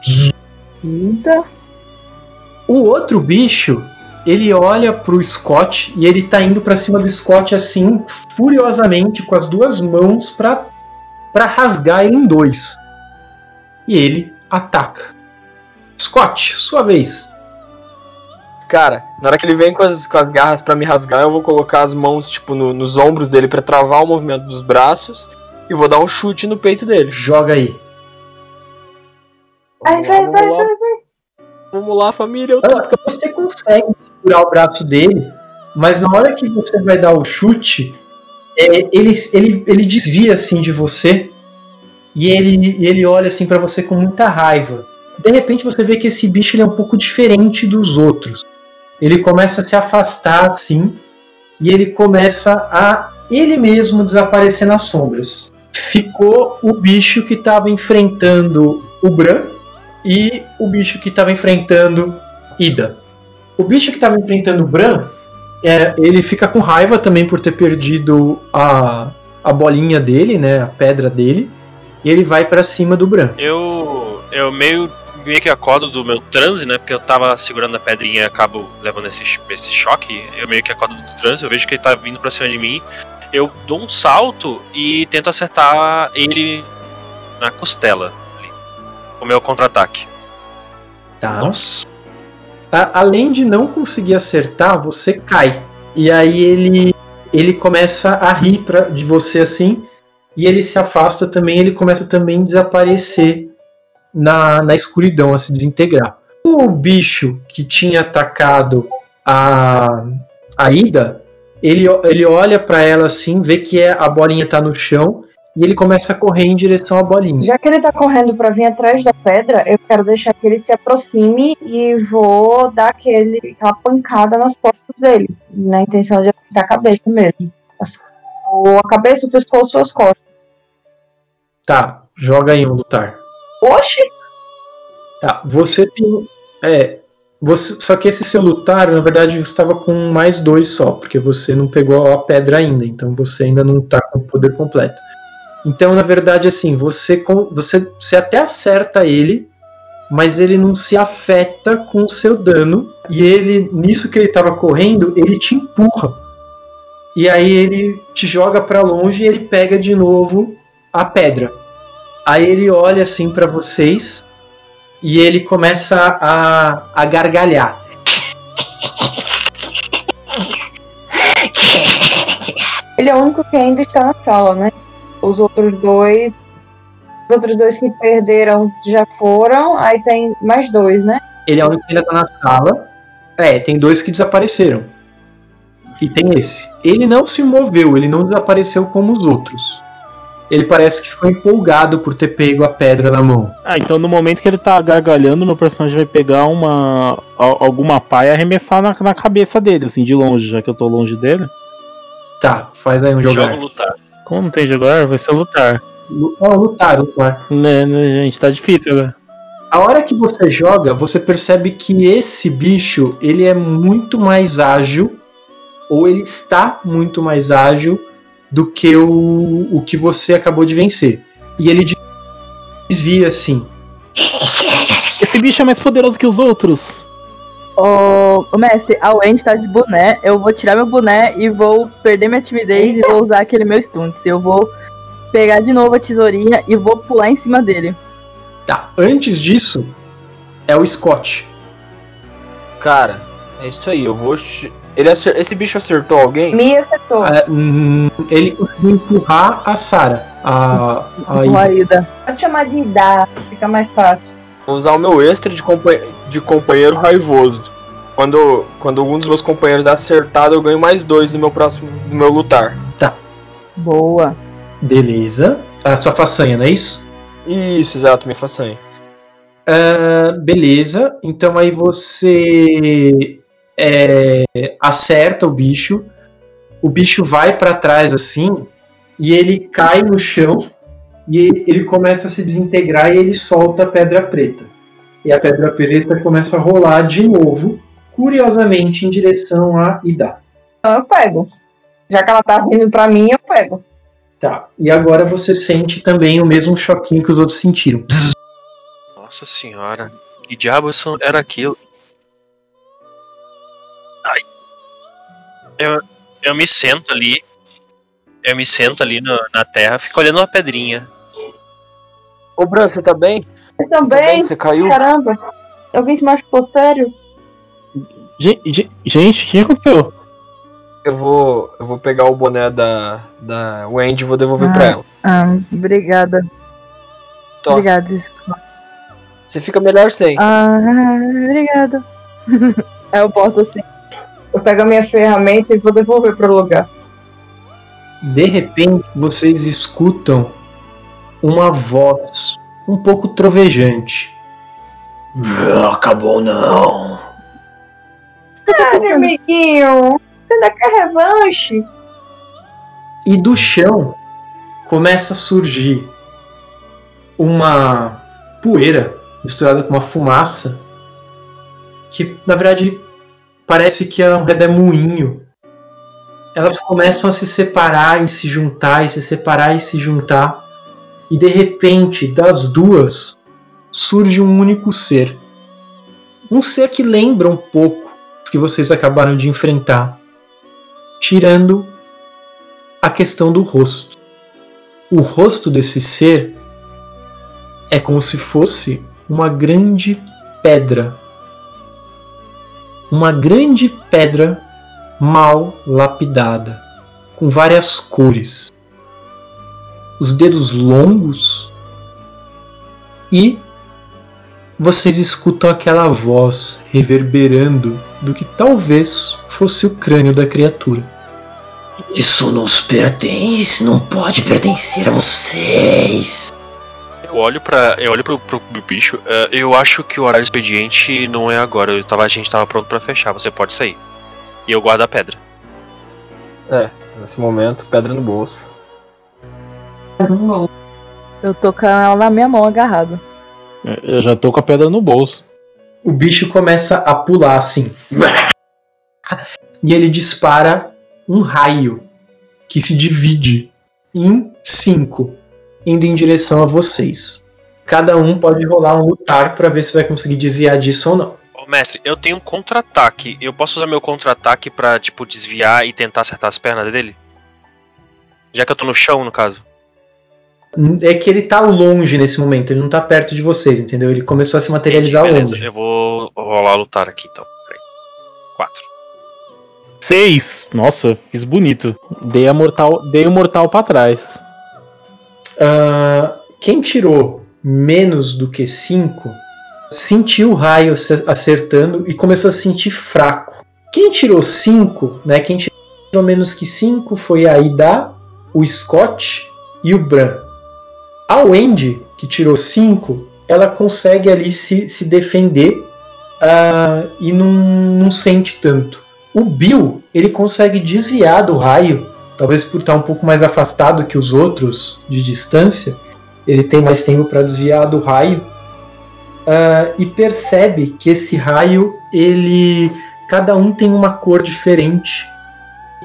Eita, O outro bicho, ele olha pro Scott e ele tá indo pra cima do Scott assim, furiosamente, com as duas mãos pra, pra rasgar ele em dois. E ele ataca. Scott, sua vez. Cara, na hora que ele vem com as, com as garras pra me rasgar, eu vou colocar as mãos, tipo, no- nos ombros dele pra travar o movimento dos braços e vou dar um chute no peito dele. Joga aí. Vai, vai, vai, lá, vamos lá, família. Eu tô... Ah, Você consegue segurar o braço dele, mas na hora que você vai dar o chute, é, ele, ele, ele desvia assim de você e ele, ele olha assim pra você com muita raiva. De repente você vê que esse bicho ele é um pouco diferente dos outros. Ele começa a se afastar assim e ele começa a ele mesmo desaparecer nas sombras. Ficou o bicho que estava enfrentando o Bran e o bicho que estava enfrentando Ida. O bicho que estava enfrentando o Bran, é, ele fica com raiva também por ter perdido a, a bolinha dele, né, a pedra dele, e ele vai pra cima do Bran. Eu. Eu meio. meio que acordo do meu transe, né? Porque eu tava segurando a pedrinha e acabo levando esse, esse choque. Eu meio que acordo do transe, eu vejo que ele tá vindo pra cima de mim. eu dou um salto e tento acertar ele na costela. ali, Com o meu contra-ataque. Tá. Nossa. A- além de não conseguir acertar, você cai. E aí ele ele começa a rir pra, de você assim. E ele se afasta também. Ele começa também a desaparecer na, na escuridão, a se desintegrar. O bicho que tinha atacado a, a Ida, ele, ele olha pra ela assim, vê que é, a bolinha tá no chão. E ele começa a correr em direção à bolinha. Já que ele tá correndo pra vir atrás da pedra, eu quero deixar que ele se aproxime e vou dar aquele, aquela pancada nas costas dele. Na intenção de acertar a cabeça mesmo. Ou a cabeça, o pescoço ou as costas. Tá, joga aí um lutar. Oxi! Tá, você tem. É. Você, só que esse seu lutar, na verdade, você estava com mais dois só, porque você não pegou a pedra ainda, então você ainda não tá com o poder completo. Então, na verdade, assim, você, você, você até acerta ele, mas ele não se afeta com o seu dano, e ele, nisso que ele estava correndo, ele te empurra. E aí ele te joga para longe e ele pega de novo a pedra. Aí ele olha assim para vocês e ele começa a, a gargalhar. Ele é o único que ainda está na sala, né? Os outros dois. Os outros dois que perderam já foram. Aí tem mais dois, né? Ele é o único que ainda tá na sala. É, tem dois que desapareceram. E tem esse. Ele não se moveu, ele não desapareceu como os outros. Ele parece que ficou empolgado por ter pego a pedra na mão. Ah, então no momento que ele tá gargalhando, meu personagem vai pegar uma. al- alguma pá e arremessar na, na cabeça dele, assim, de longe, já que eu tô longe dele. Tá, faz aí um jogar. Jogo lutar. Como não tem jogar, vai ser lutar. Lu- Ó, lutar, lutar. Né, né, gente, tá difícil, né? A hora que você joga, você percebe que esse bicho ele é muito mais ágil, ou ele está muito mais ágil do que o, o que você acabou de vencer. E ele desvia assim. *laughs* Esse bicho é mais poderoso que os outros. Ô, ô, mestre, a Wendy tá de boné. Eu vou tirar meu boné e vou perder minha timidez e vou usar aquele meu stunts. Eu vou pegar de novo a tesourinha e vou pular em cima dele. Tá, antes disso, é o Scott. Cara, é isso aí, eu vou. Ele acer- Esse bicho acertou alguém? Me acertou. É, hum, ele conseguiu empurrar a Sarah. A, a Ida. Pode chamar de Ida, fica mais fácil. Vou usar o meu extra de, compa- de companheiro raivoso. Quando, quando algum dos meus companheiros é acertado, eu ganho mais dois no meu próximo. no meu lutar. Boa. Beleza. A sua façanha, não é isso? Isso, exato, minha façanha. Ah, beleza. Então aí você é, acerta o bicho. O bicho vai pra trás assim e ele cai no chão e ele- ele começa a se desintegrar e ele solta a pedra preta. E a pedra preta começa a rolar de novo, curiosamente em direção a Ida. Então eu pego. Já que ela tá vindo pra mim, eu pego. Tá. E agora você sente também o mesmo choquinho que os outros sentiram. Nossa senhora. Que diabo era aquilo? Ai. Eu, eu me sento ali. Eu me sento ali no- na terra, fico olhando uma pedrinha. Ô, Bran, você tá bem? Eu bem? também. Você caiu? Caramba. Alguém se machucou sério? Gen- gen- Gente, o que aconteceu? Eu vou. Eu vou pegar o boné da. da Wendy e vou devolver Ah. pra ela. Ah, obrigada. Tó. Obrigada. Você fica melhor sem. Ah, obrigada. *laughs* Eu boto assim. Eu pego a minha ferramenta e vou devolver pro lugar. De repente, vocês escutam uma voz um pouco trovejante. Não acabou não. Ah, amiguinho, você ainda quer revanche? E do chão começa a surgir uma poeira misturada com uma fumaça que na verdade parece que é um redemoinho. Elas começam a se separar e se juntar e se separar e se juntar e de repente das duas surge um único ser. Um ser que lembra um pouco os que vocês acabaram de enfrentar, tirando a questão do rosto. O rosto desse ser é como se fosse uma grande pedra. Uma grande pedra mal lapidada, com várias cores. Os dedos longos e vocês escutam aquela voz reverberando do que talvez fosse o crânio da criatura. Isso nos pertence, não pode pertencer a vocês. Eu olho para, eu olho pro, pro, pro bicho. eh, eu acho que o horário expediente não é agora. Eu tava, a gente tava pronto pra fechar. Você pode sair. E eu guardo a pedra. É, nesse momento, pedra no bolso. Eu tô com ela na minha mão agarrada. Eu já tô com a pedra no bolso. O bicho começa a pular assim. E ele dispara um raio que se divide em cinco, indo em direção a vocês. Cada um pode rolar um lutar para ver se vai conseguir desviar disso ou não. Ô, mestre, eu tenho um contra-ataque. Eu posso usar meu contra-ataque pra, tipo, desviar e tentar acertar as pernas dele? Já que eu tô no chão, no caso. É que ele tá longe nesse momento, ele não tá perto de vocês, entendeu? Ele começou a se materializar Beleza, longe. eu vou rolar lutar aqui então. Peraí. Quatro. Seis! Nossa, fiz bonito. Dei, a mortal, dei o mortal pra trás. Ah, quem tirou menos do que 5 sentiu o raio se- acertando e começou a se sentir fraco. Quem tirou 5, né? Quem tirou menos que 5 foi a Ida, o Scott e o Bran. A Wendy, que tirou 5, ela consegue ali se, se defender ah, e não, não sente tanto. O Bill, ele consegue desviar do raio, talvez por estar um pouco mais afastado que os outros de distância, ele tem mais tempo para desviar do raio ah, e percebe que esse raio, ele, cada um tem uma cor diferente,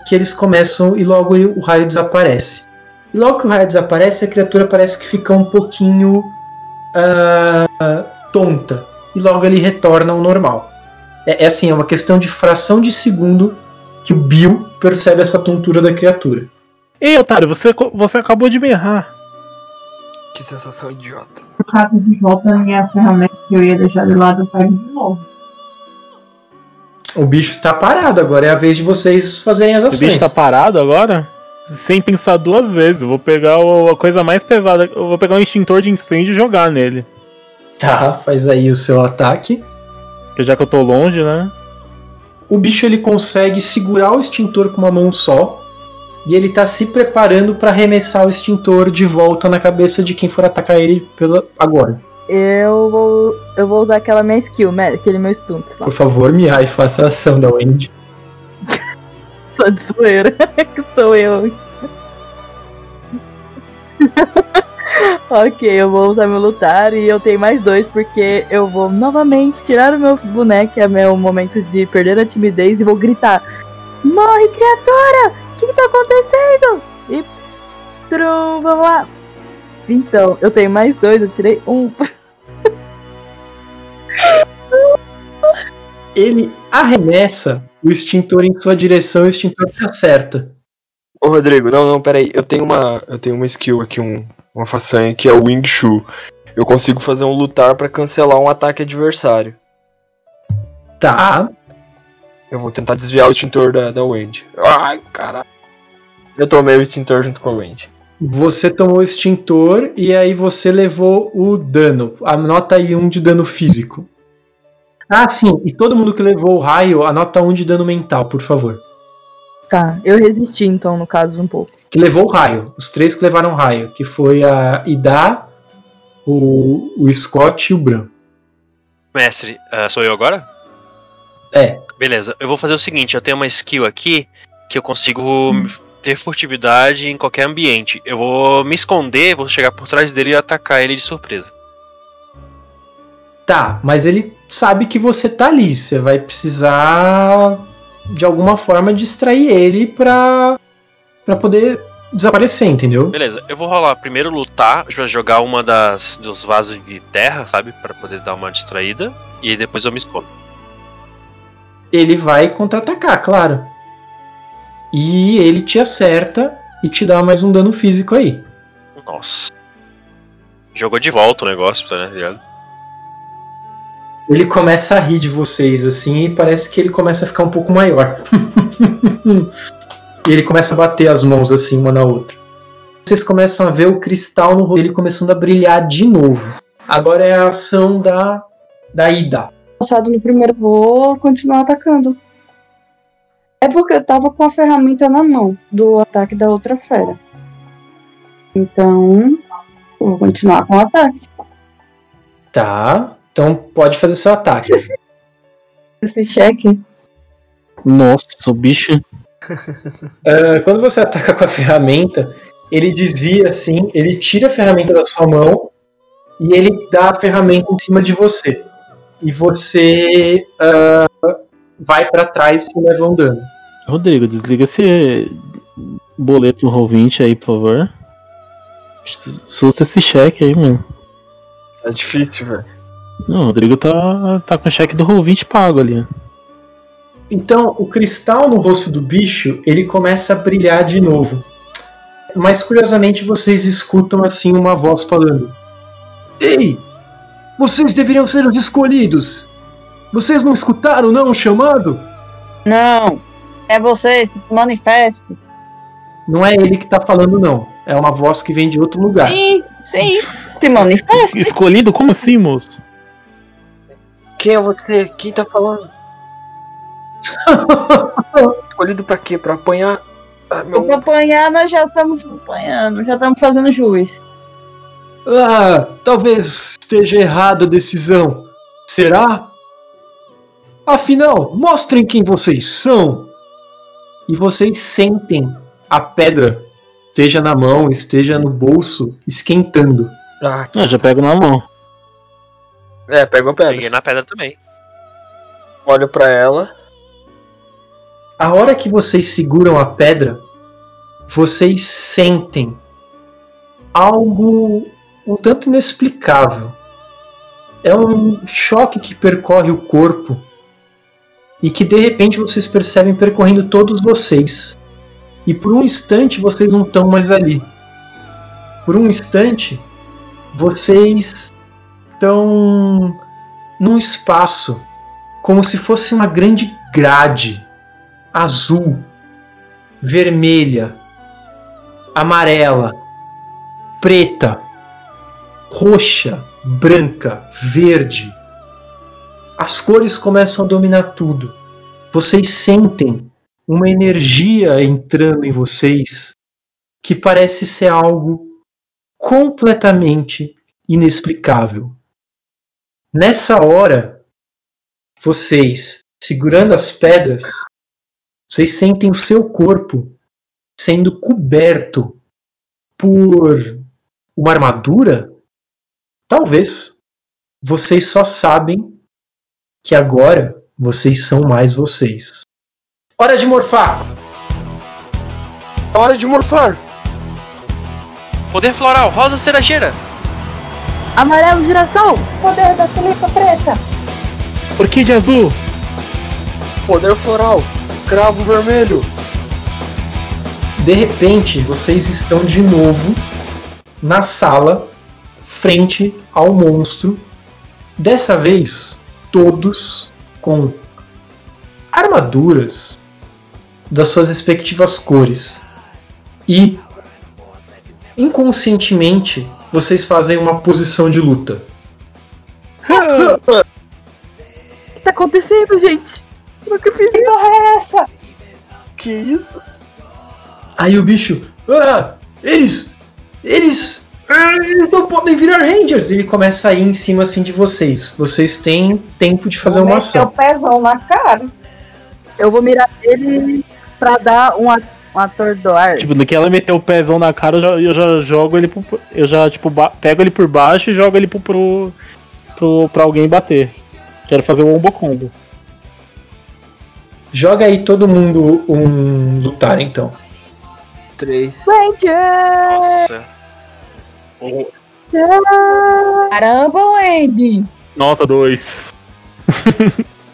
que eles começam e logo o raio desaparece. E logo que o raio desaparece, a criatura parece que fica um pouquinho ah, tonta e logo ele retorna ao normal. É, é assim, é uma questão de fração de segundo que o Bill percebe essa tontura da criatura. Ei, otário, você, você acabou de me errar. Que sensação idiota. Eu trago de volta a minha ferramenta que eu ia deixar de lado, eu pego de novo. O bicho tá parado, agora é a vez de vocês fazerem as O ações. bicho tá parado agora? Sem pensar duas vezes. Eu vou pegar o- a coisa mais pesada. Eu vou pegar um extintor de incêndio e jogar nele. Tá, faz aí o seu ataque. Porque já que eu tô longe, né? O bicho ele consegue segurar o extintor com uma mão só. E ele tá se preparando para arremessar o extintor de volta na cabeça de quem for atacar ele pela agora. Eu vou. Eu vou usar aquela minha skill, aquele meu stunt lá. Por favor, Mihai, faça a ação da Wendy. Só de zoeira. *laughs* que sou eu. ok, eu vou usar meu lutar e eu tenho mais dois porque eu vou novamente tirar o meu boneco, é meu momento de perder a timidez, e vou gritar: Morre, criatura! O que, que tá acontecendo? E. Trum, vamos lá! Então, eu tenho mais dois, eu tirei um. Ele arremessa o extintor em sua direção o extintor te acerta. Ô Rodrigo, não, não, peraí. Eu tenho uma. Eu tenho uma skill aqui, um, uma façanha que é o Wing Chun. Eu consigo fazer um lutar pra cancelar um ataque adversário. Tá. Eu vou tentar desviar o extintor da, da Wendy. Ai, caralho. Eu tomei o extintor junto com a Wendy. Você tomou o extintor e aí você levou o dano. Anota aí um de dano físico. Ah, sim. E todo mundo que levou o raio, anota um de dano mental, por favor. Tá, eu resisti então, no caso, um pouco. Que levou o raio. Os três que levaram raio. Que foi a Ida, o, o Scott e o Bran. Mestre, ah, sou eu agora? É. Beleza, eu vou fazer o seguinte: eu tenho uma skill aqui que eu consigo ter furtividade em qualquer ambiente. Eu vou me esconder, vou chegar por trás dele e atacar ele de surpresa. Tá, mas ele sabe que você tá ali. Você vai precisar de alguma forma distrair ele pra, pra poder desaparecer, entendeu? Beleza, eu vou rolar primeiro lutar, jogar uma das dos vasos de terra, sabe? Pra poder dar uma distraída. E aí depois eu me escondo. Ele vai contra-atacar, claro. E ele te acerta e te dá mais um dano físico aí. Nossa. Jogou de volta o negócio, tá ligado? Ele começa a rir de vocês assim e parece que ele começa a ficar um pouco maior. *laughs* e ele começa a bater as mãos assim uma na outra. Vocês começam a ver o cristal no rosto dele começando a brilhar de novo. Agora é a ação da da Ida. Passado no primeiro, vou continuar atacando. É porque eu tava com a ferramenta na mão do ataque da outra fera. Então, eu vou continuar com o ataque. Tá. Então pode fazer seu ataque. Esse cheque. Nossa, bicho. *laughs* Ah, quando você ataca com a ferramenta, ele desvia assim, ele tira a ferramenta da sua mão e ele dá a ferramenta em cima de você. E você ah, vai pra trás e leva um dano. Rodrigo, desliga esse boleto Roll20 aí, por favor. Susta esse cheque aí, mano. Tá difícil, velho. Não, o Rodrigo tá, tá com o cheque do Roll20 pago ali. Então, o cristal no rosto do bicho, ele começa a brilhar de novo. Mas curiosamente vocês escutam assim uma voz falando: Ei! Vocês deveriam ser os escolhidos! Vocês não escutaram não o chamado? Não, é você, se manifeste. Não é ele que tá falando não. É uma voz que vem de outro lugar. Sim, sim, se manifeste. Escolhido? Como assim, moço? Quem é você? Quem tá falando? *laughs* Escolhido pra quê? Pra apanhar? Ah, meu... Pra apanhar, nós já estamos apanhando, já estamos fazendo juiz. Ah, talvez esteja errada a decisão. Será? Afinal, mostrem quem vocês são. E vocês sentem a pedra, esteja na mão, esteja no bolso, esquentando. Ah, Ah, já pego na mão. É, pega a pedra. Peguei na pedra também. Olho pra ela. A hora que vocês seguram a pedra, vocês sentem algo um tanto inexplicável. É um choque que percorre o corpo e que de repente vocês percebem percorrendo todos vocês. E por um instante vocês não estão mais ali. Por um instante vocês estão num espaço como se fosse uma grande grade azul, vermelha, amarela, preta, roxa, branca, verde. As cores começam a dominar tudo. Vocês sentem uma energia entrando em vocês que parece ser algo completamente inexplicável. Nessa hora, vocês, segurando as pedras, vocês sentem o seu corpo sendo coberto por uma armadura? Talvez. Vocês só sabem que agora vocês são mais vocês. Hora de morfar! Hora de morfar. Poder floral, rosa cerejeira. Amarelo, girassol. Poder da tulipa preta. Orquídea azul! Poder floral. Cravo vermelho. De repente, vocês estão de novo na sala, frente ao monstro. Dessa vez, todos com armaduras das suas respectivas cores. E inconscientemente, vocês fazem uma posição de luta. *laughs* O que tá acontecendo, gente? Como que eu fiz isso? é essa? Que isso? Aí o bicho, ah, eles, eles, eles não podem virar Rangers. Ele começa a ir em cima assim de vocês. Vocês têm tempo de fazer uma Seu ação. pezão na cara. Eu vou mirar ele pra dar um, a- um atordoar. Tipo, no que ela meteu o pezão na cara, eu já, eu já jogo ele pro, Eu já, tipo, pego ele por baixo e jogo ele pro, pro, pro, pra alguém bater. Quero fazer o Ombo Combo. Joga aí todo mundo um lutar então. Três. Ranger! Nossa. O- Caramba, Wendy. Nossa, dois.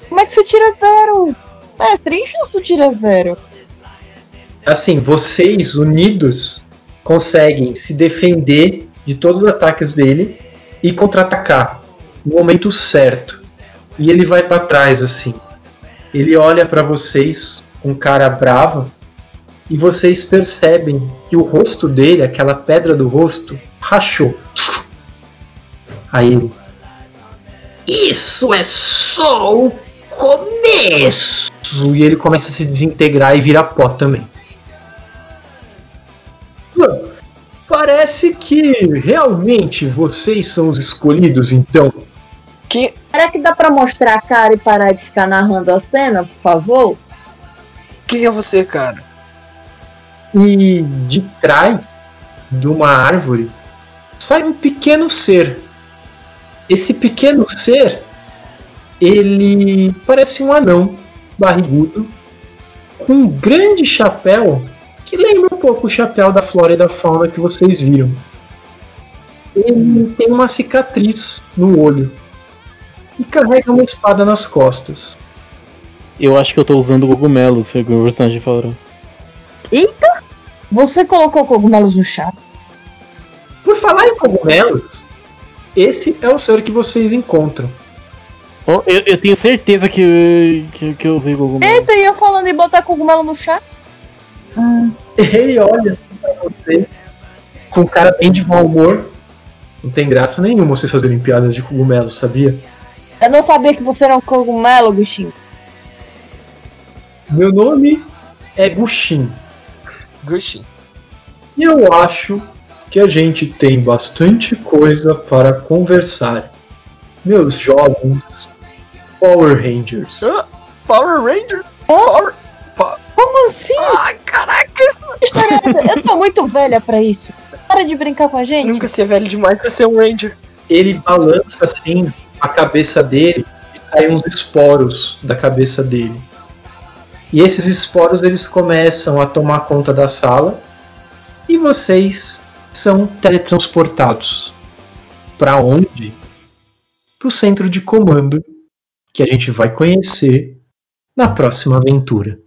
Como é que você tira zero? Mestre, injusto tira zero. Assim, vocês unidos conseguem se defender de todos os ataques dele e contra-atacar no momento certo. E ele vai para trás assim. Ele olha para vocês com cara brava e vocês percebem que o rosto dele, aquela pedra do rosto, rachou. Aí Isso é só o começo! E ele começa a se desintegrar e vira pó também. Bom, Parece que realmente vocês são os escolhidos, então. Que Será que dá pra mostrar a cara e parar de ficar narrando a cena, por favor? quem é você, cara? E de trás de uma árvore sai um pequeno ser. Esse pequeno ser, ele parece um anão barrigudo, com um grande chapéu que lembra um pouco o chapéu da flora e da fauna que vocês viram. Ele tem uma cicatriz no olho e carrega uma espada nas costas. Eu acho que eu tô usando cogumelos, foi o que o personagem falou. Eita! Você colocou cogumelos no chá? Por falar em cogumelos, esse é o ser que vocês encontram. Oh, eu, eu tenho certeza que, que, que eu usei cogumelo. Eita, e eu falando em botar cogumelo no chá? Ele olha pra você com cara bem de mau humor. Não tem graça nenhuma vocês fazerem piadas de cogumelos, sabia? Eu não sabia que você era um cogumelo, bichinho. Meu nome é Gushin. Gushin. E eu acho que a gente tem bastante coisa para conversar. Meus jovens Power Rangers. Ah, Power Ranger? Hã? Power... Como assim? Ai, caraca! História é Eu tô muito velha pra isso. Para de brincar com a gente. Nunca ser velho demais pra ser um Ranger. Ele balança assim a cabeça dele e saem uns esporos da cabeça dele. E esses esporos eles começam a tomar conta da sala e vocês são teletransportados. Para onde? Para o centro de comando que a gente vai conhecer na próxima aventura.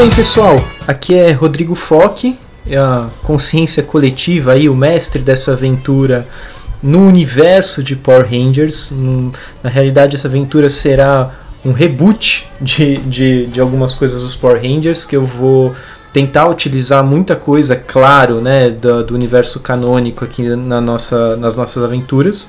Bem, pessoal. Aqui é Rodrigo Foque, é a consciência coletiva aí, o mestre dessa aventura no universo de Power Rangers. Na realidade, essa aventura será um reboot de, de, de algumas coisas dos Power Rangers que eu vou tentar utilizar muita coisa, claro, né, do, do universo canônico aqui na nossa, nas nossas aventuras.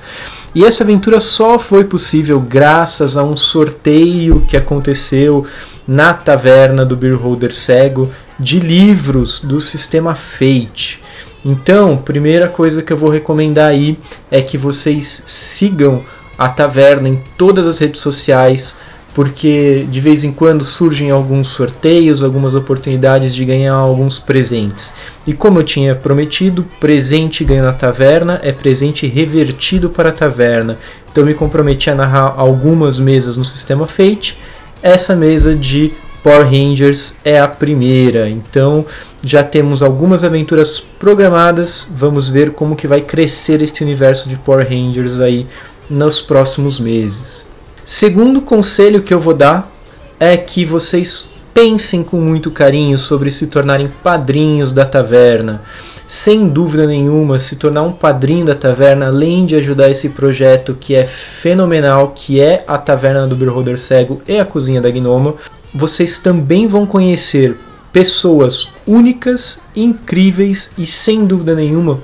E essa aventura só foi possível graças a um sorteio que aconteceu na taverna do Beer Holder Cego de livros do sistema Fate. Então, primeira coisa que eu vou recomendar aí é que vocês sigam a taverna em todas as redes sociais, porque de vez em quando surgem alguns sorteios, algumas oportunidades de ganhar alguns presentes. E como eu tinha prometido, presente ganho na taverna é presente revertido para a taverna. Então eu me comprometi a narrar algumas mesas no sistema Fate. Essa mesa de Power Rangers é a primeira. Então já temos algumas aventuras programadas. Vamos ver como que vai crescer este universo de Power Rangers aí nos próximos meses. Segundo conselho que eu vou dar é que vocês pensem com muito carinho sobre se tornarem padrinhos da taverna. Sem dúvida nenhuma, se tornar um padrinho da taverna, além de ajudar esse projeto que é fenomenal, que é a Taverna do Beholder Cego e a Cozinha da Gnoma, vocês também vão conhecer pessoas únicas, incríveis e sem dúvida nenhuma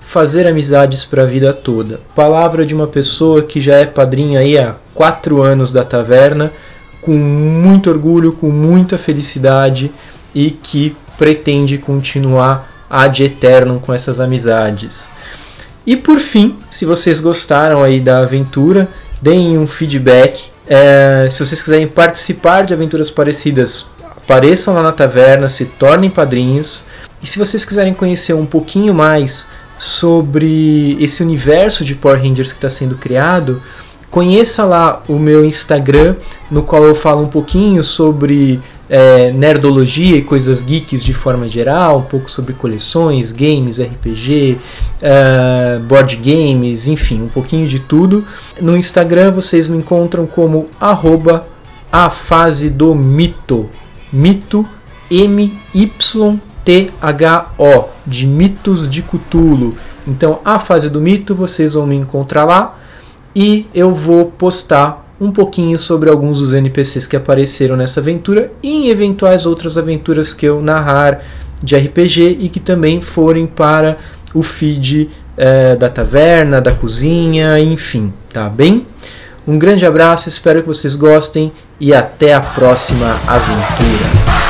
fazer amizades para a vida toda. Palavra de uma pessoa que já é padrinha aí há quatro anos da taverna, com muito orgulho, com muita felicidade e que pretende continuar ad eternum com essas amizades. E por fim, se vocês gostaram aí da aventura, deem um feedback. É, se vocês quiserem participar de aventuras parecidas, apareçam lá na taverna, se tornem padrinhos. E se vocês quiserem conhecer um pouquinho mais sobre esse universo de Power Rangers que está sendo criado, conheça lá o meu Instagram, no qual eu falo um pouquinho sobre é, nerdologia e coisas geeks de forma geral, um pouco sobre coleções, games, RPG, uh, board games, enfim, um pouquinho de tudo. No Instagram vocês me encontram como arroba a fase do mito, mito M-Y-T-H-O, de mitos de Cutulo. Então, a fase do mito vocês vão me encontrar lá e eu vou postar um pouquinho sobre alguns dos NPCs que apareceram nessa aventura e em eventuais outras aventuras que eu narrar de RPG e que também forem para o feed é, da taverna, da cozinha, enfim, tá bem? Um grande abraço, espero que vocês gostem e até a próxima aventura.